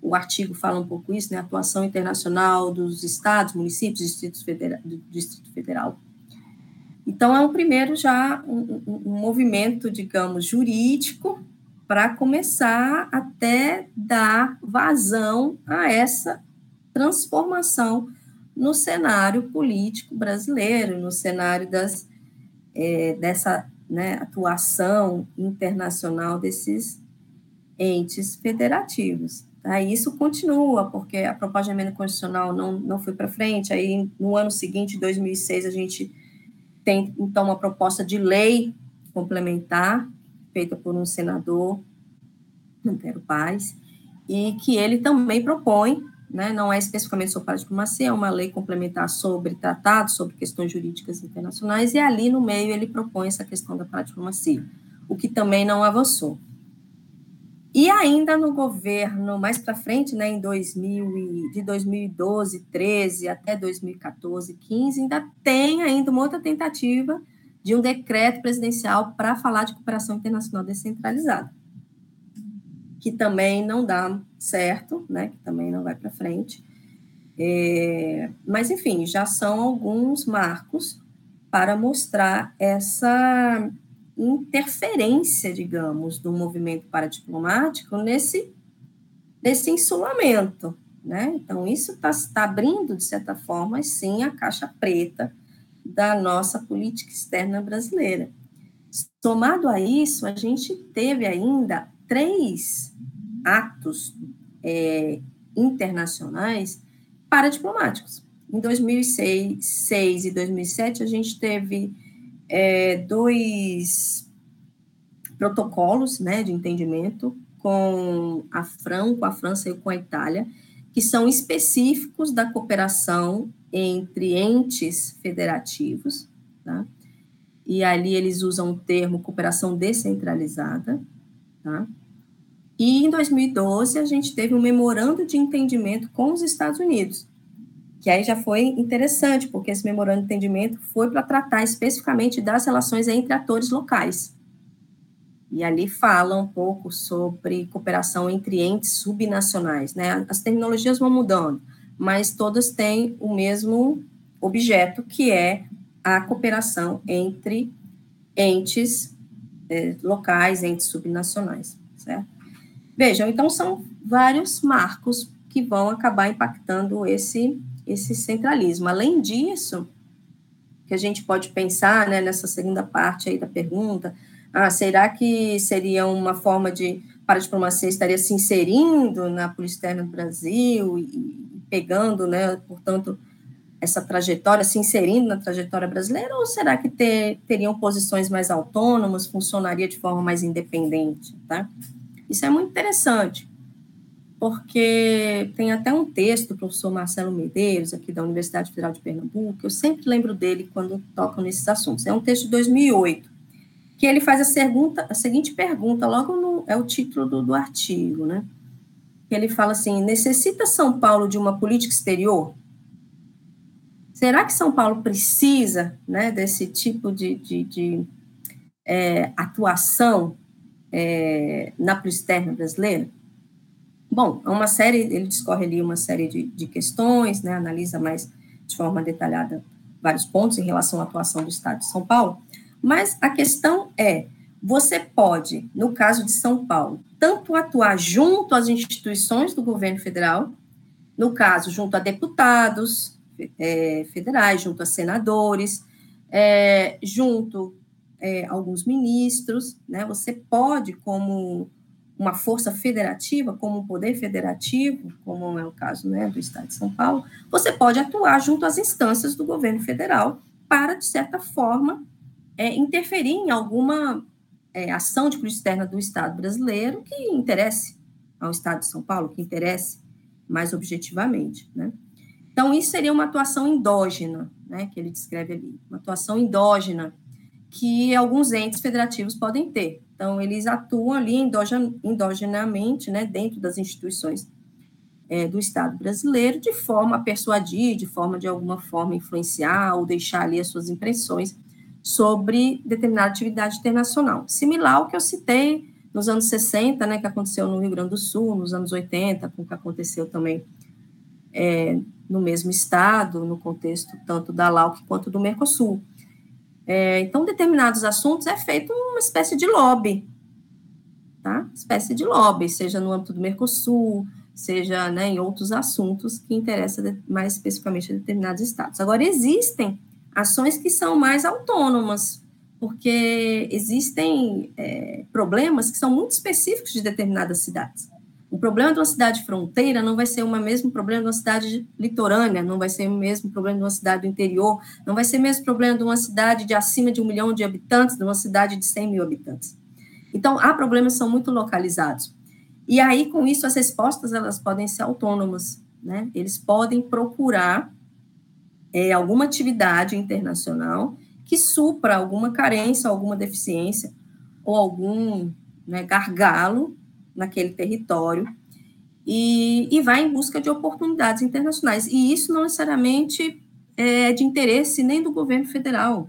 O artigo fala um pouco isso, né? Atuação internacional dos estados, municípios, distritos federal, do Distrito Federal então, é um primeiro já um, um movimento, digamos, jurídico para começar até dar vazão a essa transformação no cenário político brasileiro, no cenário das, é, dessa né, atuação internacional desses entes federativos. Isso continua, porque a proposta de emenda constitucional não, não foi para frente, aí no ano seguinte, 2006, a gente tem, então, uma proposta de lei complementar, feita por um senador, Antero Paz, e que ele também propõe, né, não é especificamente sobre a diplomacia, é uma lei complementar sobre tratados, sobre questões jurídicas internacionais, e ali no meio ele propõe essa questão da diplomacia, o que também não avançou. E ainda no governo, mais para frente, né, em 2000 de 2012, 13 até 2014, 15, ainda tem ainda uma outra tentativa de um decreto presidencial para falar de cooperação internacional descentralizada, que também não dá certo, né, que também não vai para frente. É, mas, enfim, já são alguns marcos para mostrar essa interferência, digamos, do movimento paradiplomático nesse, nesse insulamento, né? Então, isso está tá abrindo, de certa forma, sim, a caixa preta da nossa política externa brasileira. Somado a isso, a gente teve ainda três atos é, internacionais paradiplomáticos. Em 2006 e 2007, a gente teve é, dois protocolos né, de entendimento com a Fran, com a França e com a Itália, que são específicos da cooperação entre entes federativos, tá? E ali eles usam o termo cooperação descentralizada, tá? E em 2012 a gente teve um memorando de entendimento com os Estados Unidos, que aí já foi interessante, porque esse memorando de entendimento foi para tratar especificamente das relações entre atores locais. E ali fala um pouco sobre cooperação entre entes subnacionais, né? As terminologias vão mudando, mas todas têm o mesmo objeto, que é a cooperação entre entes é, locais, entes subnacionais, certo? Vejam, então são vários marcos que vão acabar impactando esse esse centralismo. Além disso, que a gente pode pensar né, nessa segunda parte aí da pergunta, ah, será que seria uma forma de, para a diplomacia estaria se inserindo na polícia externa do Brasil e, e pegando, né, portanto, essa trajetória, se inserindo na trajetória brasileira, ou será que ter, teriam posições mais autônomas, funcionaria de forma mais independente, tá? Isso é muito interessante, porque tem até um texto do professor Marcelo Medeiros, aqui da Universidade Federal de Pernambuco, eu sempre lembro dele quando tocam nesses assuntos. É um texto de 2008, que ele faz a, pergunta, a seguinte pergunta, logo no, é o título do, do artigo, né? Ele fala assim: necessita São Paulo de uma política exterior? Será que São Paulo precisa né, desse tipo de, de, de é, atuação é, na política externa brasileira? Bom, é uma série, ele discorre ali uma série de, de questões, né, analisa mais de forma detalhada vários pontos em relação à atuação do Estado de São Paulo, mas a questão é, você pode, no caso de São Paulo, tanto atuar junto às instituições do governo federal, no caso, junto a deputados é, federais, junto a senadores, é, junto é, alguns ministros, né, você pode, como uma força federativa, como um poder federativo, como é o caso né, do Estado de São Paulo, você pode atuar junto às instâncias do governo federal para, de certa forma, é, interferir em alguma é, ação de política externa do Estado brasileiro que interesse ao Estado de São Paulo, que interesse mais objetivamente. Né? Então, isso seria uma atuação endógena, né, que ele descreve ali, uma atuação endógena que alguns entes federativos podem ter. Então, eles atuam ali endogenamente, né, dentro das instituições é, do Estado brasileiro, de forma a persuadir, de forma de alguma forma influenciar ou deixar ali as suas impressões sobre determinada atividade internacional. Similar ao que eu citei nos anos 60, né, que aconteceu no Rio Grande do Sul, nos anos 80, com o que aconteceu também é, no mesmo estado, no contexto tanto da LAUC quanto do Mercosul. É, então, determinados assuntos é feito uma espécie de lobby, tá? Espécie de lobby, seja no âmbito do Mercosul, seja né, em outros assuntos que interessam mais especificamente a determinados estados. Agora, existem ações que são mais autônomas, porque existem é, problemas que são muito específicos de determinadas cidades. O problema de uma cidade fronteira não vai ser o mesmo problema de uma cidade litorânea, não vai ser o mesmo problema de uma cidade do interior, não vai ser o mesmo problema de uma cidade de acima de um milhão de habitantes, de uma cidade de 100 mil habitantes. Então, há problemas que são muito localizados. E aí, com isso, as respostas elas podem ser autônomas, né? Eles podem procurar é, alguma atividade internacional que supra alguma carência, alguma deficiência ou algum né, gargalo naquele território e, e vai em busca de oportunidades internacionais. E isso não necessariamente é de interesse nem do governo federal,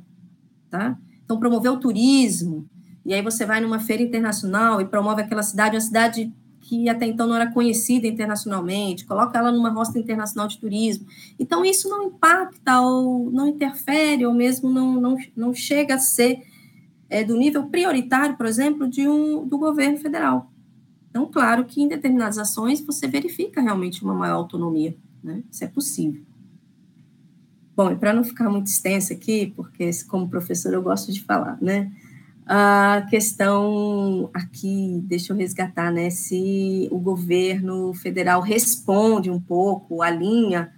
tá? Então, promover o turismo, e aí você vai numa feira internacional e promove aquela cidade, uma cidade que até então não era conhecida internacionalmente, coloca ela numa roça internacional de turismo. Então, isso não impacta ou não interfere, ou mesmo não, não, não chega a ser é, do nível prioritário, por exemplo, de um, do governo federal. Então, claro que em determinadas ações você verifica realmente uma maior autonomia, né? Isso é possível. Bom, e para não ficar muito extenso aqui, porque como professor eu gosto de falar, né? A questão aqui, deixa eu resgatar, né? Se o governo federal responde um pouco, alinha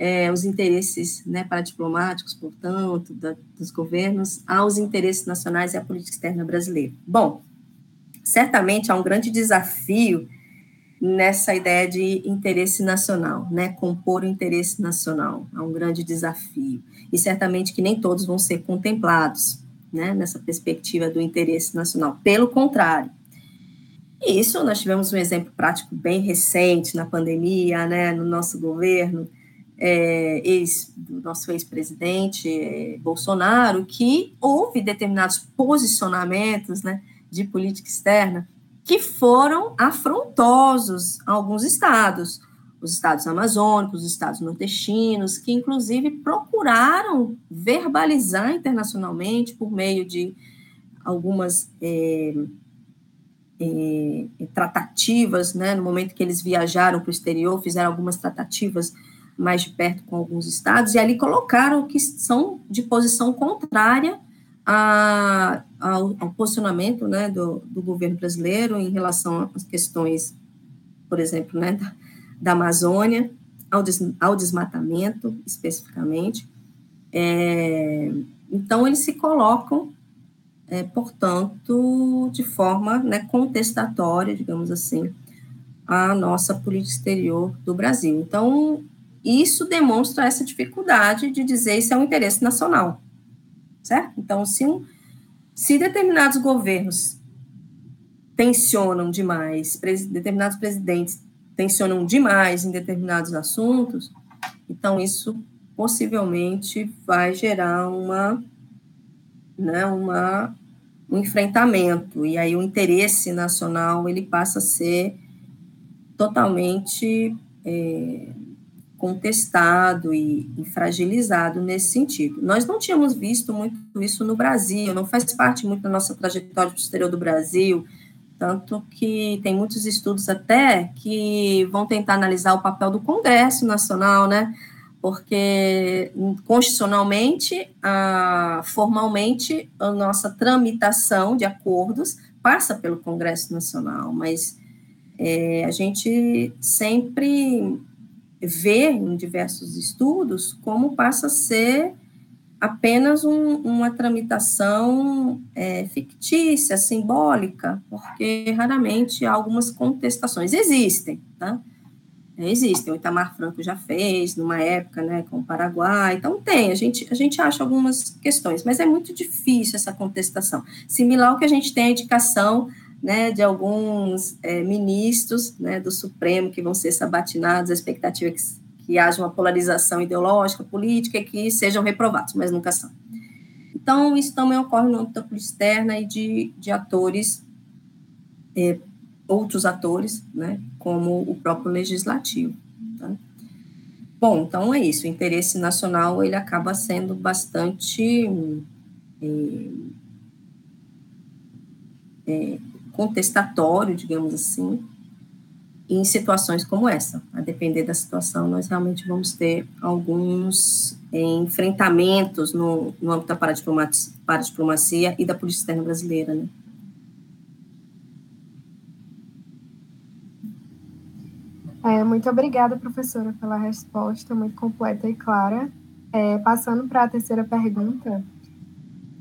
é, os interesses né, paradiplomáticos, portanto, da, dos governos, aos interesses nacionais e à política externa brasileira. Bom, certamente há um grande desafio nessa ideia de interesse nacional, né? Compor o interesse nacional, há um grande desafio. E certamente que nem todos vão ser contemplados né, nessa perspectiva do interesse nacional. Pelo contrário, isso nós tivemos um exemplo prático bem recente na pandemia, né, no nosso governo, é, ex, do nosso ex-presidente é, Bolsonaro, que houve determinados posicionamentos né, de política externa que foram afrontosos a alguns estados, os estados amazônicos, os estados nordestinos, que inclusive procuraram verbalizar internacionalmente por meio de algumas é, é, tratativas, né, no momento que eles viajaram para o exterior, fizeram algumas tratativas mais de perto com alguns estados, e ali colocaram que são de posição contrária a, ao, ao, posicionamento né, do, do governo brasileiro em relação às questões, por exemplo, né, da, da Amazônia, ao, des, ao desmatamento, especificamente. É, então, eles se colocam, é, portanto, de forma né, contestatória, digamos assim, a nossa política exterior do Brasil. Então, isso demonstra essa dificuldade de dizer isso é um interesse nacional, certo? Então, se, um, se determinados governos tensionam demais, pres, determinados presidentes tensionam demais em determinados assuntos, então isso possivelmente vai gerar uma, né, uma, um enfrentamento, e aí o interesse nacional ele passa a ser totalmente é, contestado e, e, fragilizado nesse sentido. Nós não tínhamos visto muito isso no Brasil, não faz parte muito da nossa trajetória exterior do Brasil, tanto que tem muitos estudos até que vão tentar analisar o papel do Congresso Nacional, né? Porque constitucionalmente, formalmente, a nossa tramitação de acordos passa pelo Congresso Nacional, mas é, a gente sempre vê em diversos estudos como passa a ser apenas um, uma tramitação é, fictícia, simbólica, porque raramente há algumas contestações. Existem, tá? Existem, o Itamar Franco já fez, numa época, né, com o Paraguai, então tem, a gente, a gente acha algumas questões, mas é muito difícil essa contestação. Similar ao que a gente tem a indicação, né, de alguns é, ministros, né, do Supremo que vão ser sabatinados, a expectativa é que que haja uma polarização ideológica, política e que sejam reprovados, mas nunca são. Então, isso também ocorre no âmbito da polícia externa e de, de atores, é, outros atores, né, como o próprio legislativo. Tá? Bom, então é isso, o interesse nacional, ele acaba sendo bastante é, é, contestatório, digamos assim, em situações como essa. A depender da situação, nós realmente vamos ter alguns enfrentamentos no, no âmbito da paradiplomacia, paradiplomacia e da política externa brasileira, né? É, muito obrigada, professora, pela resposta muito completa e clara. É, passando para a terceira pergunta,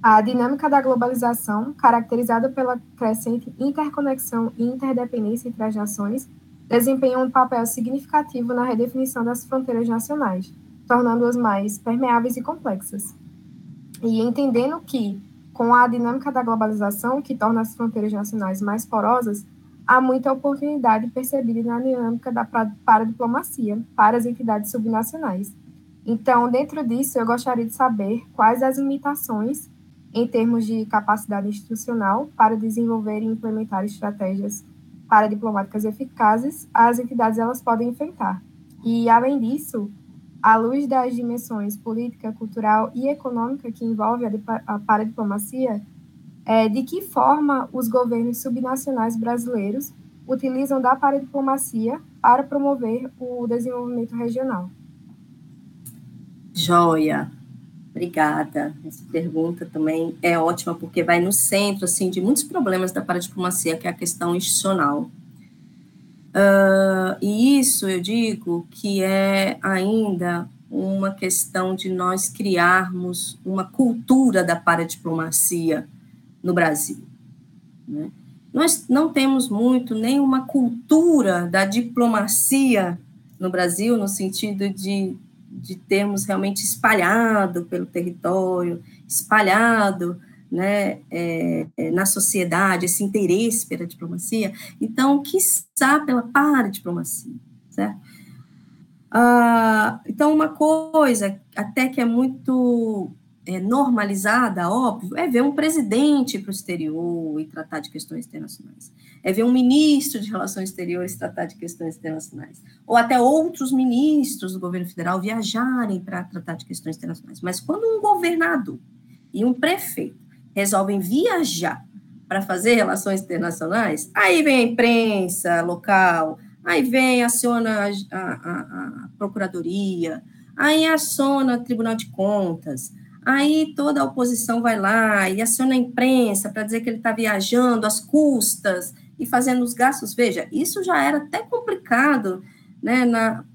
a dinâmica da globalização, caracterizada pela crescente interconexão e interdependência entre as nações, desempenha um papel significativo na redefinição das fronteiras nacionais, tornando-as mais permeáveis e complexas. E entendendo que, com a dinâmica da globalização, que torna as fronteiras nacionais mais porosas, há muita oportunidade percebida na dinâmica da paradiplomacia para as entidades subnacionais. Então, dentro disso, eu gostaria de saber quais as limitações em termos de capacidade institucional para desenvolver e implementar estratégias paradiplomáticas eficazes as entidades elas podem enfrentar. E, além disso, à luz das dimensões política, cultural e econômica que envolve a, paradiplomacia, é, de que forma os governos subnacionais brasileiros utilizam da paradiplomacia para promover o desenvolvimento regional? Joia, obrigada. Essa pergunta também é ótima porque vai no centro assim de muitos problemas da paradiplomacia, que é a questão institucional. Uh, e isso eu digo que é ainda uma questão de nós criarmos uma cultura da paradiplomacia no Brasil. Né? Nós não temos muito nenhuma cultura da diplomacia no Brasil, no sentido de, de termos realmente espalhado pelo território, espalhado né, é, é, na sociedade esse interesse pela diplomacia. Então, quiçá pela para-diplomacia, certo? Ah, então, uma coisa até que é muito é, normalizada, óbvio, é ver um presidente para o exterior e tratar de questões internacionais. É ver um ministro de Relações Exteriores tratar de questões internacionais. Ou até outros ministros do governo federal viajarem para tratar de questões internacionais. Mas quando um governador e um prefeito resolvem viajar para fazer relações internacionais, aí vem a imprensa local, aí vem, aciona a, a, a, Procuradoria, aí aciona o Tribunal de Contas, Aí toda a oposição vai lá e aciona a imprensa para dizer que ele está viajando às custas e fazendo os gastos. Veja, isso já era até complicado né,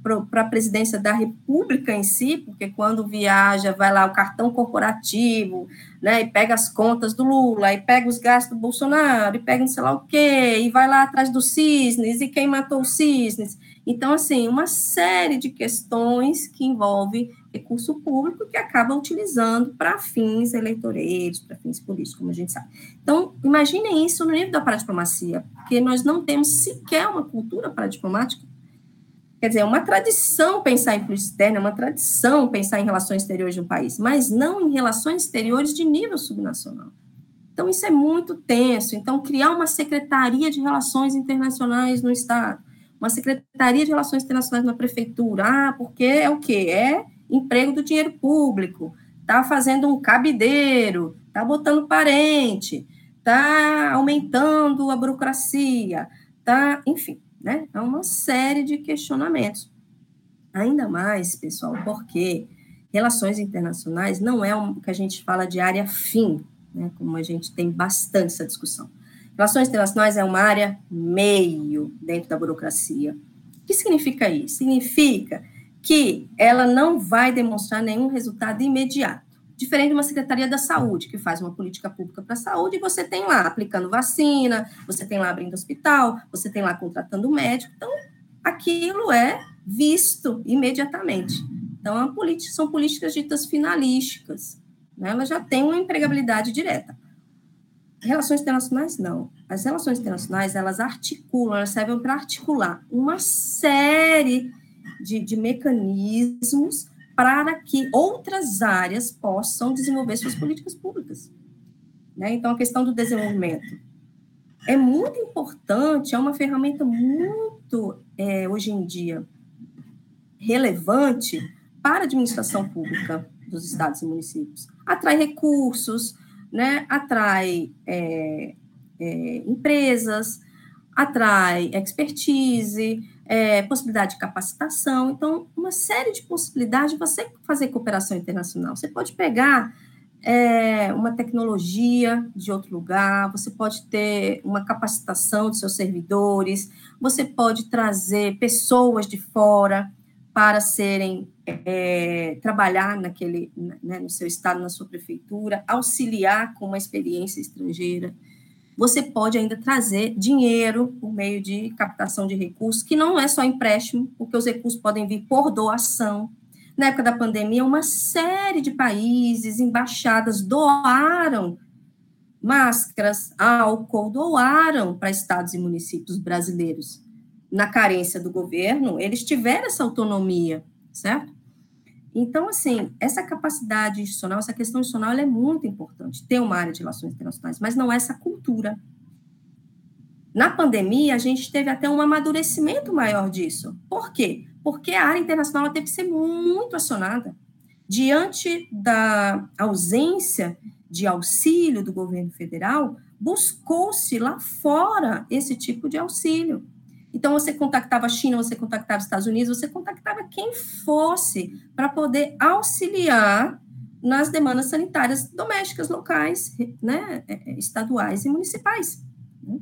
para a presidência da República em si, porque quando viaja, vai lá o cartão corporativo, né, e pega as contas do Lula, e pega os gastos do Bolsonaro, e pega não sei lá o quê, e vai lá atrás dos cisnes, e quem matou os cisnes. Então, assim, uma série de questões que envolve recurso público que acaba utilizando para fins eleitoreiros, para fins políticos, como a gente sabe. Então, imaginem isso no nível da paradiplomacia, porque nós não temos sequer uma cultura paradiplomática. Quer dizer, é uma tradição pensar em política externa, é uma tradição pensar em relações exteriores de um país, mas não em relações exteriores de nível subnacional. Então, isso é muito tenso. Então, criar uma secretaria de relações internacionais no Estado, uma secretaria de relações internacionais na prefeitura, ah, porque é o quê? É emprego do dinheiro público, está fazendo um cabideiro, está botando parente, está aumentando a burocracia, tá, enfim, né? É uma série de questionamentos. Ainda mais, pessoal, porque relações internacionais não é o que a gente fala de área fim, né? Como a gente tem bastante essa discussão. Relações internacionais é uma área meio dentro da burocracia. O que significa isso? Significa que ela não vai demonstrar nenhum resultado imediato. Diferente de uma Secretaria da Saúde, que faz uma política pública para a saúde, e você tem lá aplicando vacina, você tem lá abrindo hospital, você tem lá contratando médico. Então, aquilo é visto imediatamente. Então, é política, são políticas ditas finalísticas. Né? Ela já tem uma empregabilidade direta. Relações internacionais, não. As relações internacionais, elas articulam, elas servem para articular uma série de, de mecanismos para que outras áreas possam desenvolver suas políticas públicas. Né? Então, a questão do desenvolvimento é muito importante, é uma ferramenta muito, é, hoje em dia, relevante para a administração pública dos estados e municípios. Atrai recursos, né? atrai é, é, empresas, atrai expertise, é, possibilidade de capacitação. Então, uma série de possibilidades de você fazer cooperação internacional. Você pode pegar é, uma tecnologia de outro lugar, você pode ter uma capacitação de seus servidores, você pode trazer pessoas de fora para serem é, trabalhar naquele, né, no seu estado, na sua prefeitura, auxiliar com uma experiência estrangeira você pode ainda trazer dinheiro por meio de captação de recursos, que não é só empréstimo, porque os recursos podem vir por doação. Na época da pandemia, uma série de países, embaixadas doaram máscaras, álcool, doaram para estados e municípios brasileiros. Na carência do governo, eles tiveram essa autonomia, certo? Então, assim, essa capacidade institucional, essa questão institucional, é muito importante. Ter uma área de relações internacionais, mas não é essa cultura. Na pandemia, a gente teve até um amadurecimento maior disso. Por quê? Porque a área internacional teve que ser muito acionada. Diante da ausência de auxílio do governo federal, buscou-se lá fora esse tipo de auxílio. Então, você contactava a China, você contactava os Estados Unidos, você contactava quem fosse para poder auxiliar nas demandas sanitárias domésticas, locais, né, é, é, estaduais e municipais. Né?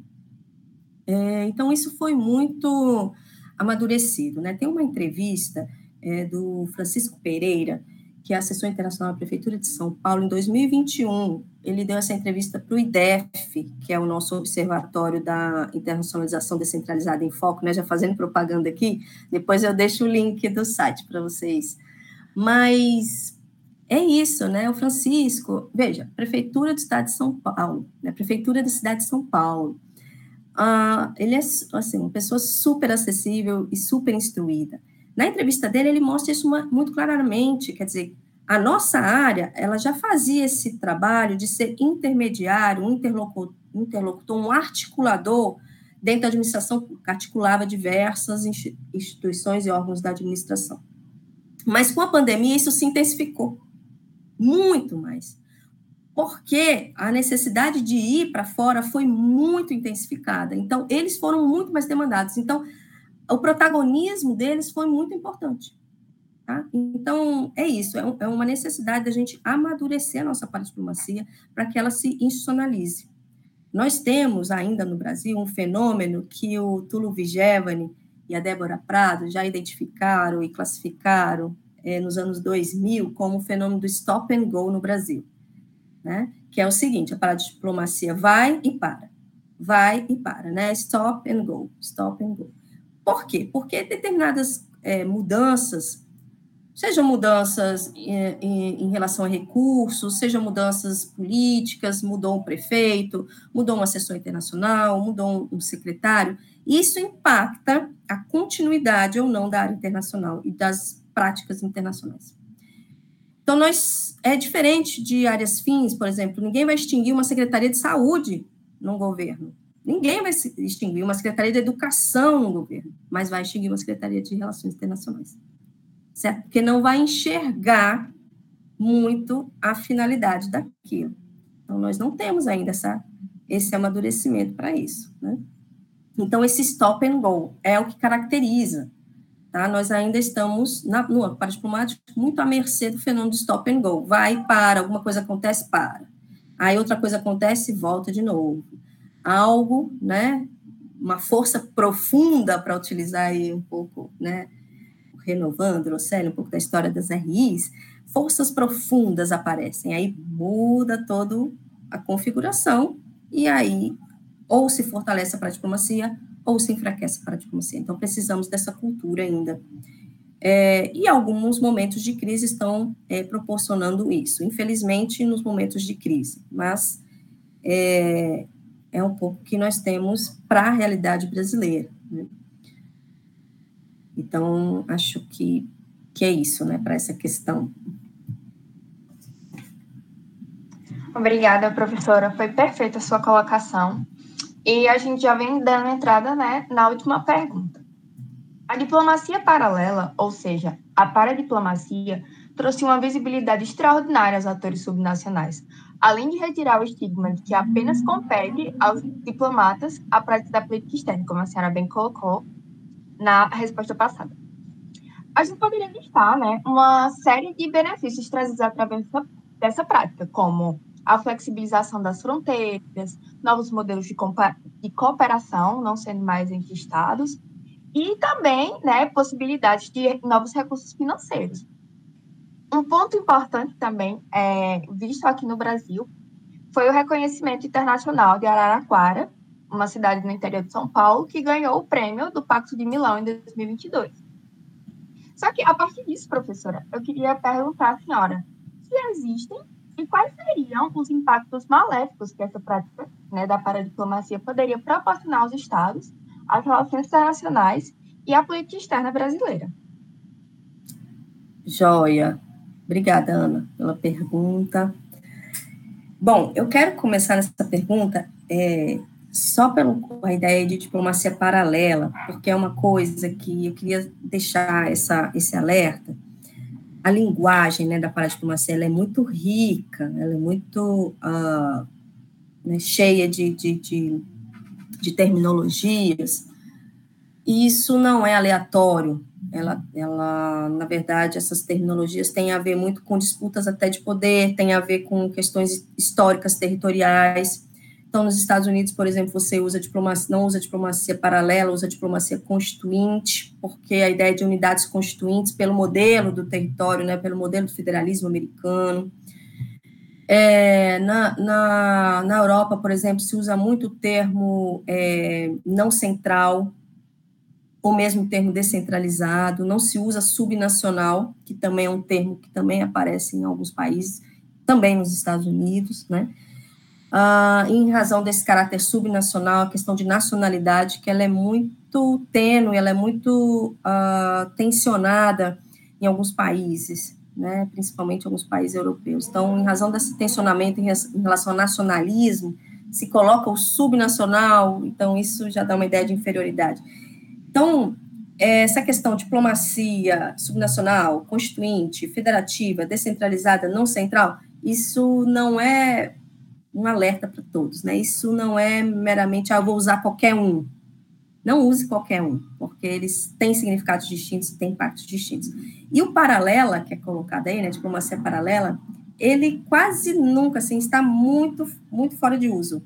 É, então, isso foi muito amadurecido. Né? Tem uma entrevista é, do Francisco Pereira, que é assessor internacional da Prefeitura de São Paulo, em 2021, ele deu essa entrevista para o IDEF, que é o nosso observatório da internacionalização descentralizada em foco, né? Já fazendo propaganda aqui, depois eu deixo o link do site para vocês. Mas é isso, né? O Francisco, veja, Prefeitura do Estado de São Paulo, né? Prefeitura da cidade de São Paulo. Ah, ele é, assim, uma pessoa super acessível e super instruída. Na entrevista dele, ele mostra isso muito claramente, quer dizer, a nossa área, ela já fazia esse trabalho de ser intermediário, um interlocutor, um articulador dentro da administração que articulava diversas instituições e órgãos da administração. Mas com a pandemia isso se intensificou muito mais. Porque a necessidade de ir para fora foi muito intensificada. Então, eles foram muito mais demandados. Então, o protagonismo deles foi muito importante. Tá? Então, é isso, é, um, é, uma necessidade da gente amadurecer a nossa paradiplomacia para que ela se institucionalize. Nós temos ainda no Brasil um fenômeno que o Tulo Vigevani e a Débora Prado já identificaram e classificaram é, nos anos 2000 como o fenômeno do stop and go no Brasil, né? que é o seguinte, a paradiplomacia vai e para, vai e para, né? stop and go, stop and go. Por quê? Porque determinadas é, mudanças, sejam mudanças em, em, em, relação a recursos, sejam mudanças políticas, mudou um prefeito, mudou uma sessão internacional, mudou um, um secretário, isso impacta a continuidade ou não da área internacional e das práticas internacionais. Então, nós é diferente de áreas fins, por exemplo, ninguém vai extinguir uma secretaria de saúde num governo. Ninguém vai extinguir uma Secretaria de Educação no governo, mas vai extinguir uma Secretaria de Relações Internacionais. Certo? Porque não vai enxergar muito a finalidade daquilo. Então, nós não temos ainda essa, esse amadurecimento para isso. Né? Então, esse stop and go é o que caracteriza. Tá? Nós ainda estamos, na, no para diplomático, muito à mercê do fenômeno do stop and go. Vai, para, alguma coisa acontece, para. Aí outra coisa acontece, volta de novo algo, né, uma força profunda para utilizar aí um pouco, né, renovando, Rosselli, um pouco da história das RIs, forças profundas aparecem, aí muda toda a configuração e aí ou se fortalece para a diplomacia ou se enfraquece para a diplomacia. Então, precisamos dessa cultura ainda. É, e alguns momentos de crise estão é, proporcionando isso, infelizmente, nos momentos de crise, mas é, é um pouco que nós temos para a realidade brasileira. Né? Então, acho que, que é isso, né, para essa questão. Obrigada, professora. Foi perfeita a sua colocação. E a gente já vem dando entrada né, na última pergunta. A diplomacia paralela, ou seja, a paradiplomacia, trouxe uma visibilidade extraordinária aos atores subnacionais, além de retirar o estigma de que apenas compete aos diplomatas a prática da política externa, como a senhora bem colocou na resposta passada. A gente poderia listar né, uma série de benefícios trazidos através dessa, prática, como a flexibilização das fronteiras, novos modelos de, de cooperação, não sendo mais entre estados, e também né, possibilidades de novos recursos financeiros. Um ponto importante também, é, visto aqui no Brasil, foi o reconhecimento internacional de Araraquara, uma cidade no interior de São Paulo, que ganhou o prêmio do Pacto de Milão em 2022. Só que, a partir disso, professora, eu queria perguntar à senhora se existem e quais seriam os impactos maléficos que essa prática né, da paradiplomacia poderia proporcionar aos Estados, às relações internacionais e à política externa brasileira. Joia. Obrigada, Ana, pela pergunta. Bom, eu quero começar nessa pergunta é, só pela ideia de diplomacia paralela, porque é uma coisa que eu queria deixar essa, esse alerta. A linguagem né, da paradiplomacia ela é muito rica, ela é muito uh, né, cheia de, de, de, de terminologias, e isso não é aleatório, ela, ela, na verdade, essas terminologias têm a ver muito com disputas até de poder, tem a ver com questões históricas territoriais. Então, nos Estados Unidos, por exemplo, você usa diplomacia, não usa diplomacia paralela, usa diplomacia constituinte, porque a ideia de unidades constituintes pelo modelo do território, né, pelo modelo do federalismo americano. É, na, na, na Europa, por exemplo, se usa muito o termo é, não central, ou mesmo o termo descentralizado, não se usa subnacional, que também é um termo que também aparece em alguns países, também nos Estados Unidos, né? Ah, em razão desse caráter subnacional, a questão de nacionalidade, que ela é muito tênue, ela é muito ah, tensionada em alguns países, né, principalmente em alguns países europeus. Então, em razão desse tensionamento em relação ao nacionalismo, se coloca o subnacional, então isso já dá uma ideia de inferioridade. Então, essa questão diplomacia subnacional, constituinte, federativa, descentralizada, não central, isso não é um alerta para todos, né? Isso não é meramente, ah, vou usar qualquer um. Não use qualquer um, porque eles têm significados distintos e têm impactos distintos. E o paralela, que é colocado aí, né, diplomacia paralela, ele quase nunca, assim, está muito, muito fora de uso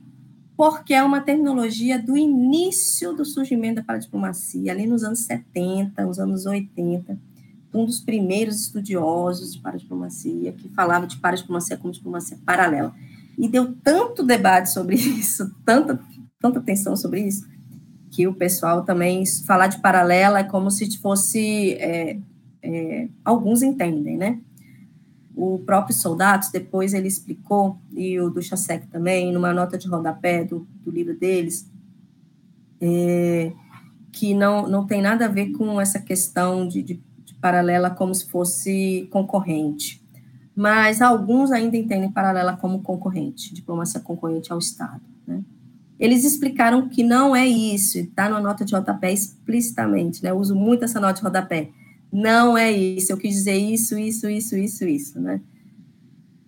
porque é uma terminologia do início do surgimento da paradiplomacia, ali nos anos 70, nos anos 80, um dos primeiros estudiosos de paradiplomacia, que falava de paradiplomacia como diplomacia paralela. E deu tanto debate sobre (laughs) isso, tanta, tanta atenção sobre isso, que o pessoal também, falar de paralela é como se fosse, é, é, alguns entendem, né? O próprio Soldados, depois ele explicou, e o do Chasek também, numa nota de rodapé do, do livro deles, é, que não, não tem nada a ver com essa questão de, de, de paralela como se fosse concorrente. Mas alguns ainda entendem paralela como concorrente, diplomacia concorrente ao Estado. Né? Eles explicaram que não é isso, está na nota de rodapé explicitamente, né? Eu uso muito essa nota de rodapé não é isso, eu quis dizer isso, isso, isso, isso, isso, né?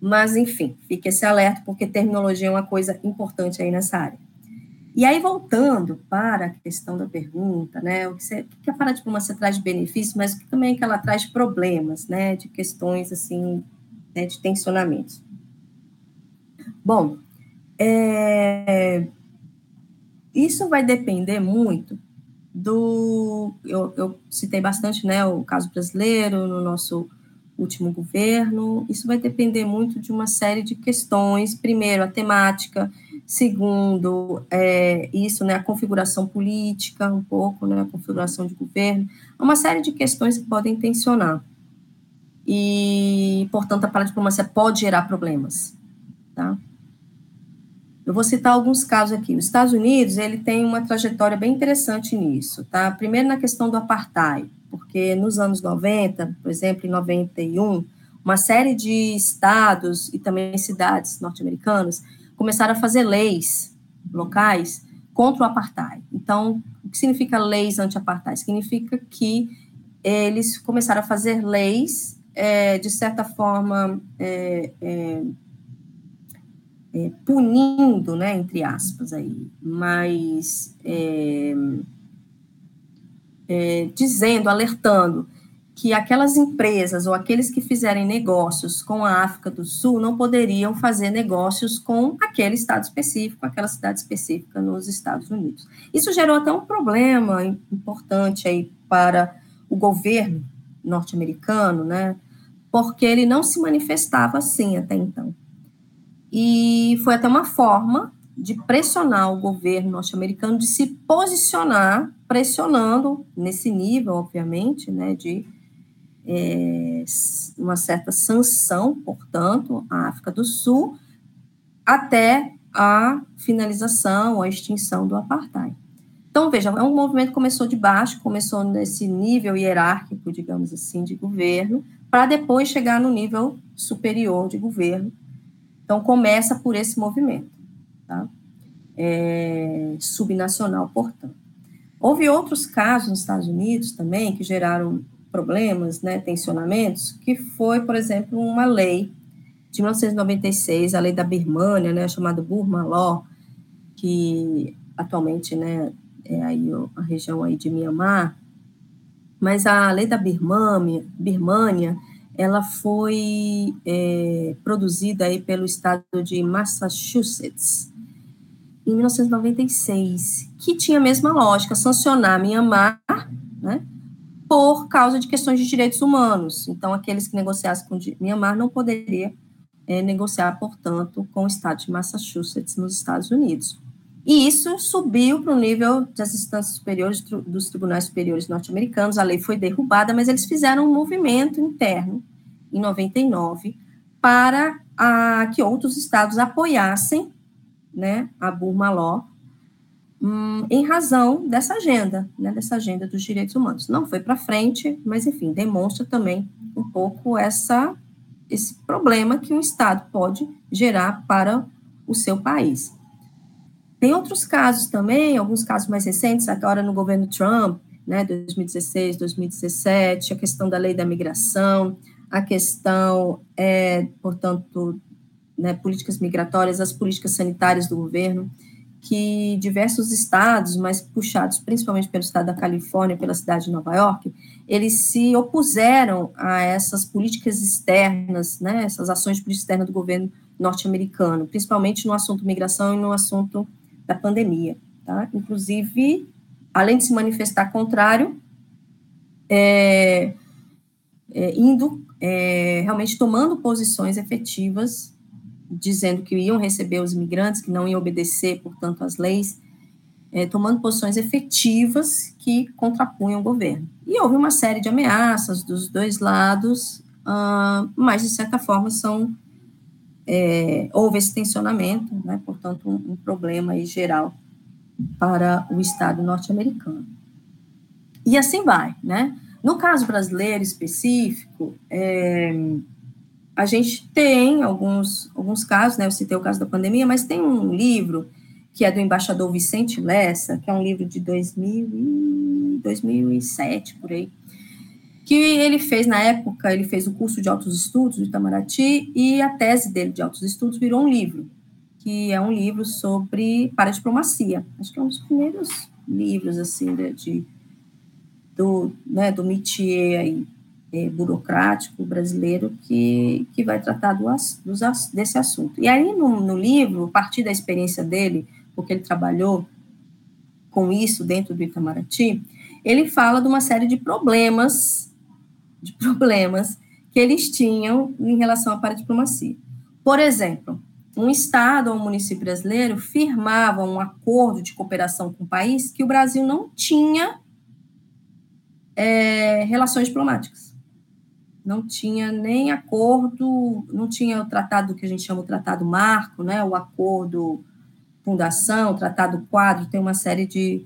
Mas, enfim, fique esse alerta, porque terminologia é uma coisa importante aí nessa área. E aí, voltando para a questão da pergunta, né, o que, você, o que a paradiplomacia traz de benefícios, mas também é que ela traz problemas, né, de questões, assim, né, de tensionamentos. Bom, é, isso vai depender muito do. Eu, eu, citei bastante né, o caso brasileiro no nosso último governo. Isso vai depender muito de uma série de questões. Primeiro, a temática. Segundo, é, isso, né, a configuração política, um pouco, né, a configuração de governo. Uma série de questões que podem tensionar. E, portanto, a paradiplomacia pode gerar problemas. Tá? Eu vou citar alguns casos aqui. Os Estados Unidos, ele tem uma trajetória bem interessante nisso, tá? Primeiro na questão do apartheid, porque nos anos 90, por exemplo, em 91, uma série de estados e também cidades norte-americanas começaram a fazer leis locais contra o apartheid. Então, o que significa leis anti-apartheid? Significa que eles começaram a fazer leis, é, de certa forma, é, é, é, punindo, né, entre aspas aí, mas é, é, dizendo, alertando que aquelas empresas ou aqueles que fizerem negócios com a África do Sul não poderiam fazer negócios com aquele estado específico, aquela cidade específica nos Estados Unidos. Isso gerou até um problema importante aí para o governo norte-americano, né? Porque ele não se manifestava assim até então. E foi até uma forma de pressionar o governo norte-americano de se posicionar, pressionando nesse nível, obviamente, né, de é, uma certa sanção, portanto, à África do Sul, até a finalização, a extinção do apartheid. Então, veja, é um movimento que começou de baixo, começou nesse nível hierárquico, digamos assim, de governo, para depois chegar no nível superior de governo. Então, começa por esse movimento, tá? É, subnacional, portanto. Houve outros casos nos Estados Unidos também que geraram problemas, né, tensionamentos, que foi, por exemplo, uma lei de 1996, a lei da Birmânia, né, chamada Burma Law, que atualmente, né, é aí a região aí de Mianmar, mas a lei da Birmânia, Birmânia ela foi é, produzida aí pelo estado de Massachusetts em 1996, que tinha a mesma lógica, sancionar Mianmar, né, por causa de questões de direitos humanos. Então, aqueles que negociassem com Mianmar não poderiam é, negociar, portanto, com o estado de Massachusetts, nos Estados Unidos. E isso subiu para o nível das instâncias superiores, dos tribunais superiores norte-americanos. A lei foi derrubada, mas eles fizeram um movimento interno, em 99, para a, que outros estados apoiassem né, a Burma Law, hum, em razão dessa agenda, né, dessa agenda dos direitos humanos. Não foi para frente, mas, enfim, demonstra também um pouco essa, esse problema que um Estado pode gerar para o seu país. Tem outros casos também, alguns casos mais recentes, agora no governo Trump, né, 2016, 2017, a questão da lei da migração, a questão, é, portanto, né, políticas migratórias, as políticas sanitárias do governo, que diversos estados, mas puxados principalmente pelo estado da Califórnia, pela cidade de Nova York, eles se opuseram a essas políticas externas, né, essas ações de política externa do governo norte-americano, principalmente no assunto migração e no assunto da pandemia. Tá? Inclusive, além de se manifestar contrário, é, é, indo é, realmente tomando posições efetivas, dizendo que iam receber os imigrantes, que não iam obedecer, portanto, às leis, é, tomando posições efetivas que contrapunham o governo. E houve uma série de ameaças dos dois lados, uh, mas, de certa forma, são é, houve esse tensionamento, né, portanto, um, um problema geral para o Estado norte-americano. E assim vai, né? No caso brasileiro específico, é, a gente tem alguns, alguns casos, né? Eu citei o caso da pandemia, mas tem um livro que é do embaixador Vicente Lessa, que é um livro de 2000 2007, por aí, que ele fez na época, ele fez o curso de altos estudos do Itamaraty e a tese dele de altos estudos virou um livro, que é um livro sobre paradiplomacia. Acho que é um dos primeiros livros assim de, de do, né, do métier aí, é, burocrático brasileiro que, que vai tratar do, do, desse assunto. E aí, no, no livro, a partir da experiência dele, porque ele trabalhou com isso dentro do Itamaraty, ele fala de uma série de problemas de problemas que eles tinham em relação à paradiplomacia. Por exemplo, um Estado ou um município brasileiro firmava um acordo de cooperação com o país que o Brasil não tinha é, relações diplomáticas. Não tinha nem acordo, não tinha o tratado que a gente chama o tratado marco, né, o acordo fundação, o tratado quadro, tem uma série de,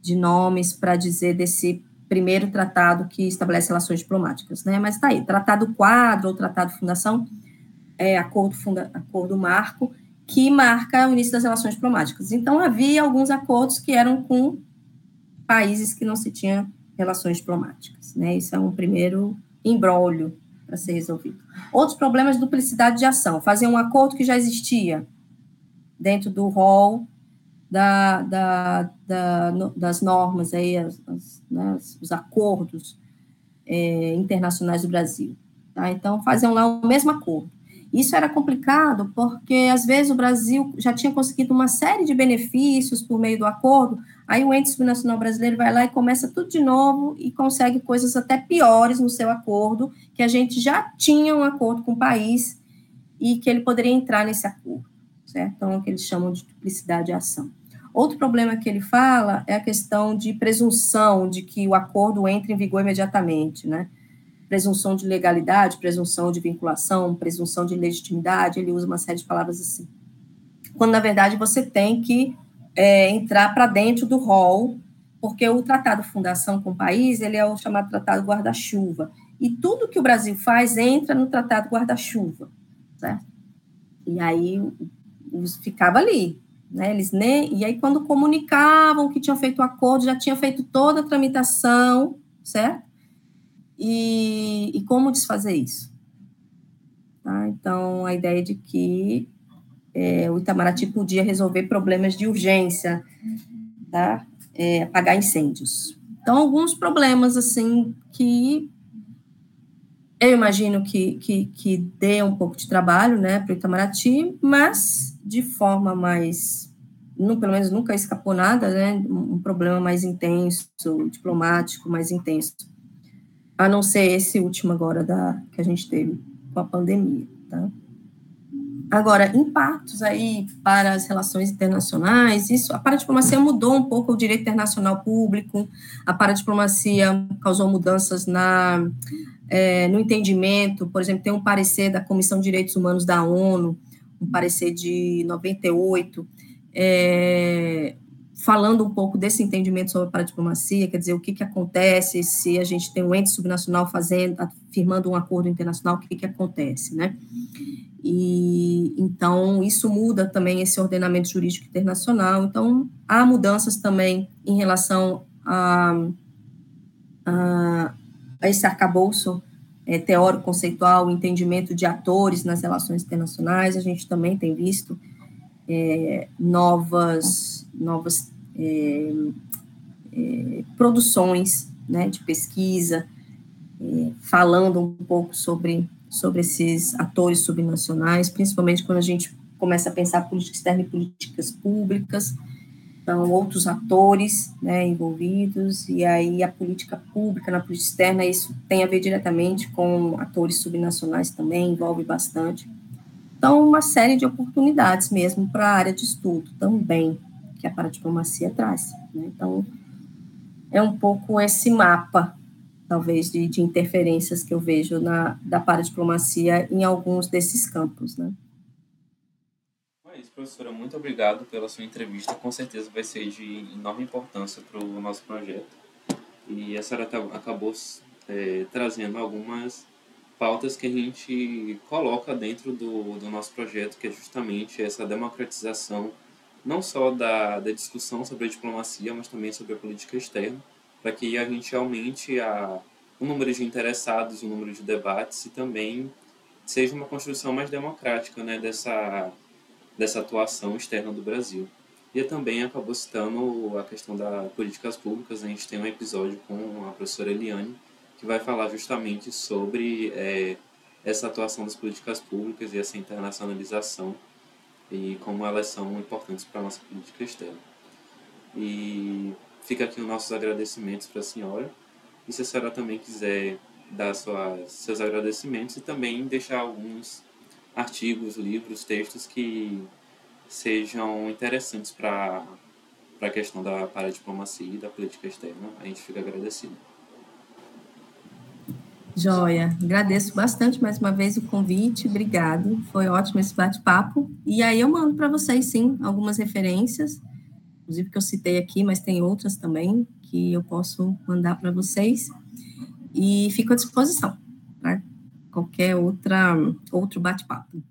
de nomes para dizer desse primeiro tratado que estabelece relações diplomáticas, né? Mas está aí, tratado quadro ou tratado fundação, é, acordo, funda, acordo marco, que marca o início das relações diplomáticas. Então, havia alguns acordos que eram com países que não se tinham relações diplomáticas, né? Isso é um primeiro embrólio para ser resolvido. Outros problemas de duplicidade de ação. Fazer um acordo que já existia, dentro do rol da, da, da, das normas, aí, as, as, né, os acordos é, internacionais do Brasil. Tá? Então, faziam lá o mesmo acordo. Isso era complicado porque, às vezes, o Brasil já tinha conseguido uma série de benefícios por meio do acordo, aí o ente subnacional brasileiro vai lá e começa tudo de novo e consegue coisas até piores no seu acordo, que a gente já tinha um acordo com o país e que ele poderia entrar nesse acordo, certo? Então, é o que eles chamam de duplicidade de ação. Outro problema que ele fala é a questão de presunção de que o acordo entre em vigor imediatamente, né? presunção de legalidade, presunção de vinculação, presunção de legitimidade, ele usa uma série de palavras assim. Quando, na verdade, você tem que é, entrar para dentro do rol, porque o tratado fundação com o país, ele é o chamado tratado guarda-chuva, e tudo que o Brasil faz entra no tratado guarda-chuva, certo? E aí ficava ali, né? Eles nem, e aí quando comunicavam que tinham feito o acordo, já tinha feito toda a tramitação, certo? E, e como desfazer isso? Tá? Então, a ideia de que é, o Itamaraty podia resolver problemas de urgência, tá? É, apagar incêndios. Então, alguns problemas, assim, que eu imagino que, que, que dê um pouco de trabalho, né, para o Itamaraty, mas de forma mais, não, pelo menos nunca escapou nada, né, um problema mais intenso, diplomático, mais intenso a não ser esse último agora da, que a gente teve com a pandemia, tá? Agora, impactos aí para as relações internacionais, isso, a paradiplomacia mudou um pouco o direito internacional público, a paradiplomacia causou mudanças na, é, no entendimento, por exemplo, tem um parecer da Comissão de Direitos Humanos da ONU, um parecer de 98, é, falando um pouco desse entendimento sobre a paradiplomacia, quer dizer, o que, que acontece se a gente tem um ente subnacional fazendo, firmando um acordo internacional, o que, que acontece, né? E então isso muda também esse ordenamento jurídico internacional. Então há mudanças também em relação a, a, a esse arcabouço é, teórico conceitual, entendimento de atores nas relações internacionais. A gente também tem visto é, novas, novas é, é, produções né, de pesquisa, é, falando um pouco sobre, sobre esses atores subnacionais, principalmente quando a gente começa a pensar política externa e políticas públicas, então outros atores né, envolvidos, e aí a política pública na política externa, isso tem a ver diretamente com atores subnacionais também, envolve bastante. Então, uma série de oportunidades mesmo para a área de estudo também, que a paradiplomacia traz. Né? Então, é um pouco esse mapa, talvez, de, de interferências que eu vejo na, da paradiplomacia em alguns desses campos. Né? É isso, professora. Muito obrigado pela sua entrevista. Com certeza vai ser de enorme importância para o nosso projeto. E a senhora acabou é, trazendo algumas pautas que a gente coloca dentro do, do nosso projeto, que é justamente essa democratização, não só da, da discussão sobre a diplomacia, mas também sobre a política externa, para que a gente aumente a, o número de interessados, o número de debates e também seja uma construção mais democrática né, dessa, dessa atuação externa do Brasil. E também acabou citando a questão das políticas públicas, a gente tem um episódio com a professora Eliane, que vai falar justamente sobre é, essa atuação das políticas públicas e essa internacionalização e como elas são importantes para a nossa política externa. E fica aqui os nossos agradecimentos para a senhora. E se a senhora também quiser dar suas, seus agradecimentos e também deixar alguns artigos, livros, textos que sejam interessantes para a questão da paradiplomacia e da política externa, a gente fica agradecido. Joia, agradeço bastante mais uma vez o convite, obrigado, foi ótimo esse bate-papo. E aí eu mando para vocês, sim, algumas referências, inclusive que eu citei aqui, mas tem outras também que eu posso mandar para vocês. E fico à disposição para qualquer outra, outro bate-papo.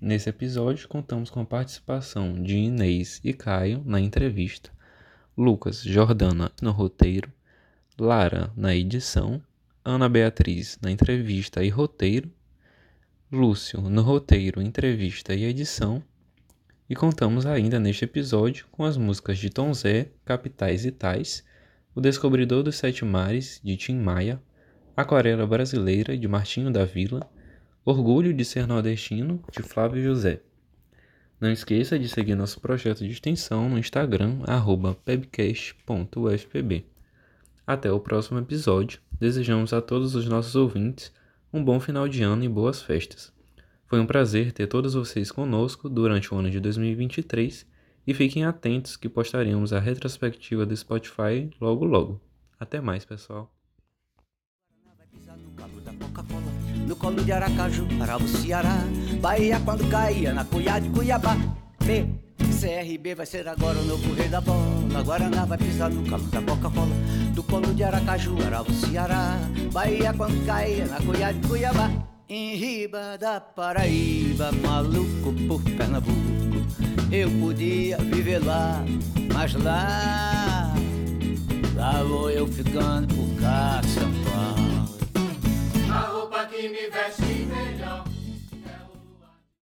Nesse episódio, contamos com a participação de Inês e Caio na entrevista, Lucas Jordana no roteiro Lara na edição, Ana Beatriz na entrevista e roteiro, Lúcio no roteiro, entrevista e edição. E contamos ainda neste episódio com as músicas de Tom Zé, Capitais e Tais, O Descobridor dos Sete Mares, de Tim Maia, Aquarela Brasileira, de Martinho da Vila, Orgulho de Ser Nordestino, de Flávio José. Não esqueça de seguir nosso projeto de extensão no Instagram, pebcast.ufpb. Até o próximo episódio. Desejamos a todos os nossos ouvintes um bom final de ano e boas festas. Foi um prazer ter todos vocês conosco durante o ano de 2023 e fiquem atentos que postaremos a retrospectiva do Spotify logo logo. Até mais, pessoal. No colo de Aracaju, Ceará, Bahia quando caía na de Cuiabá. B, CRB vai ser agora o novo rei da bola. Guaraná vai pisar no calo da Coca-Cola. Do colo de Aracaju, Ceará, Bahia quando caía na de Cuiabá. Em riba da Paraíba, maluco por Pernambuco. Eu podia viver lá, mas lá, lá vou eu ficando por cá, São Paulo. A roupa que me veste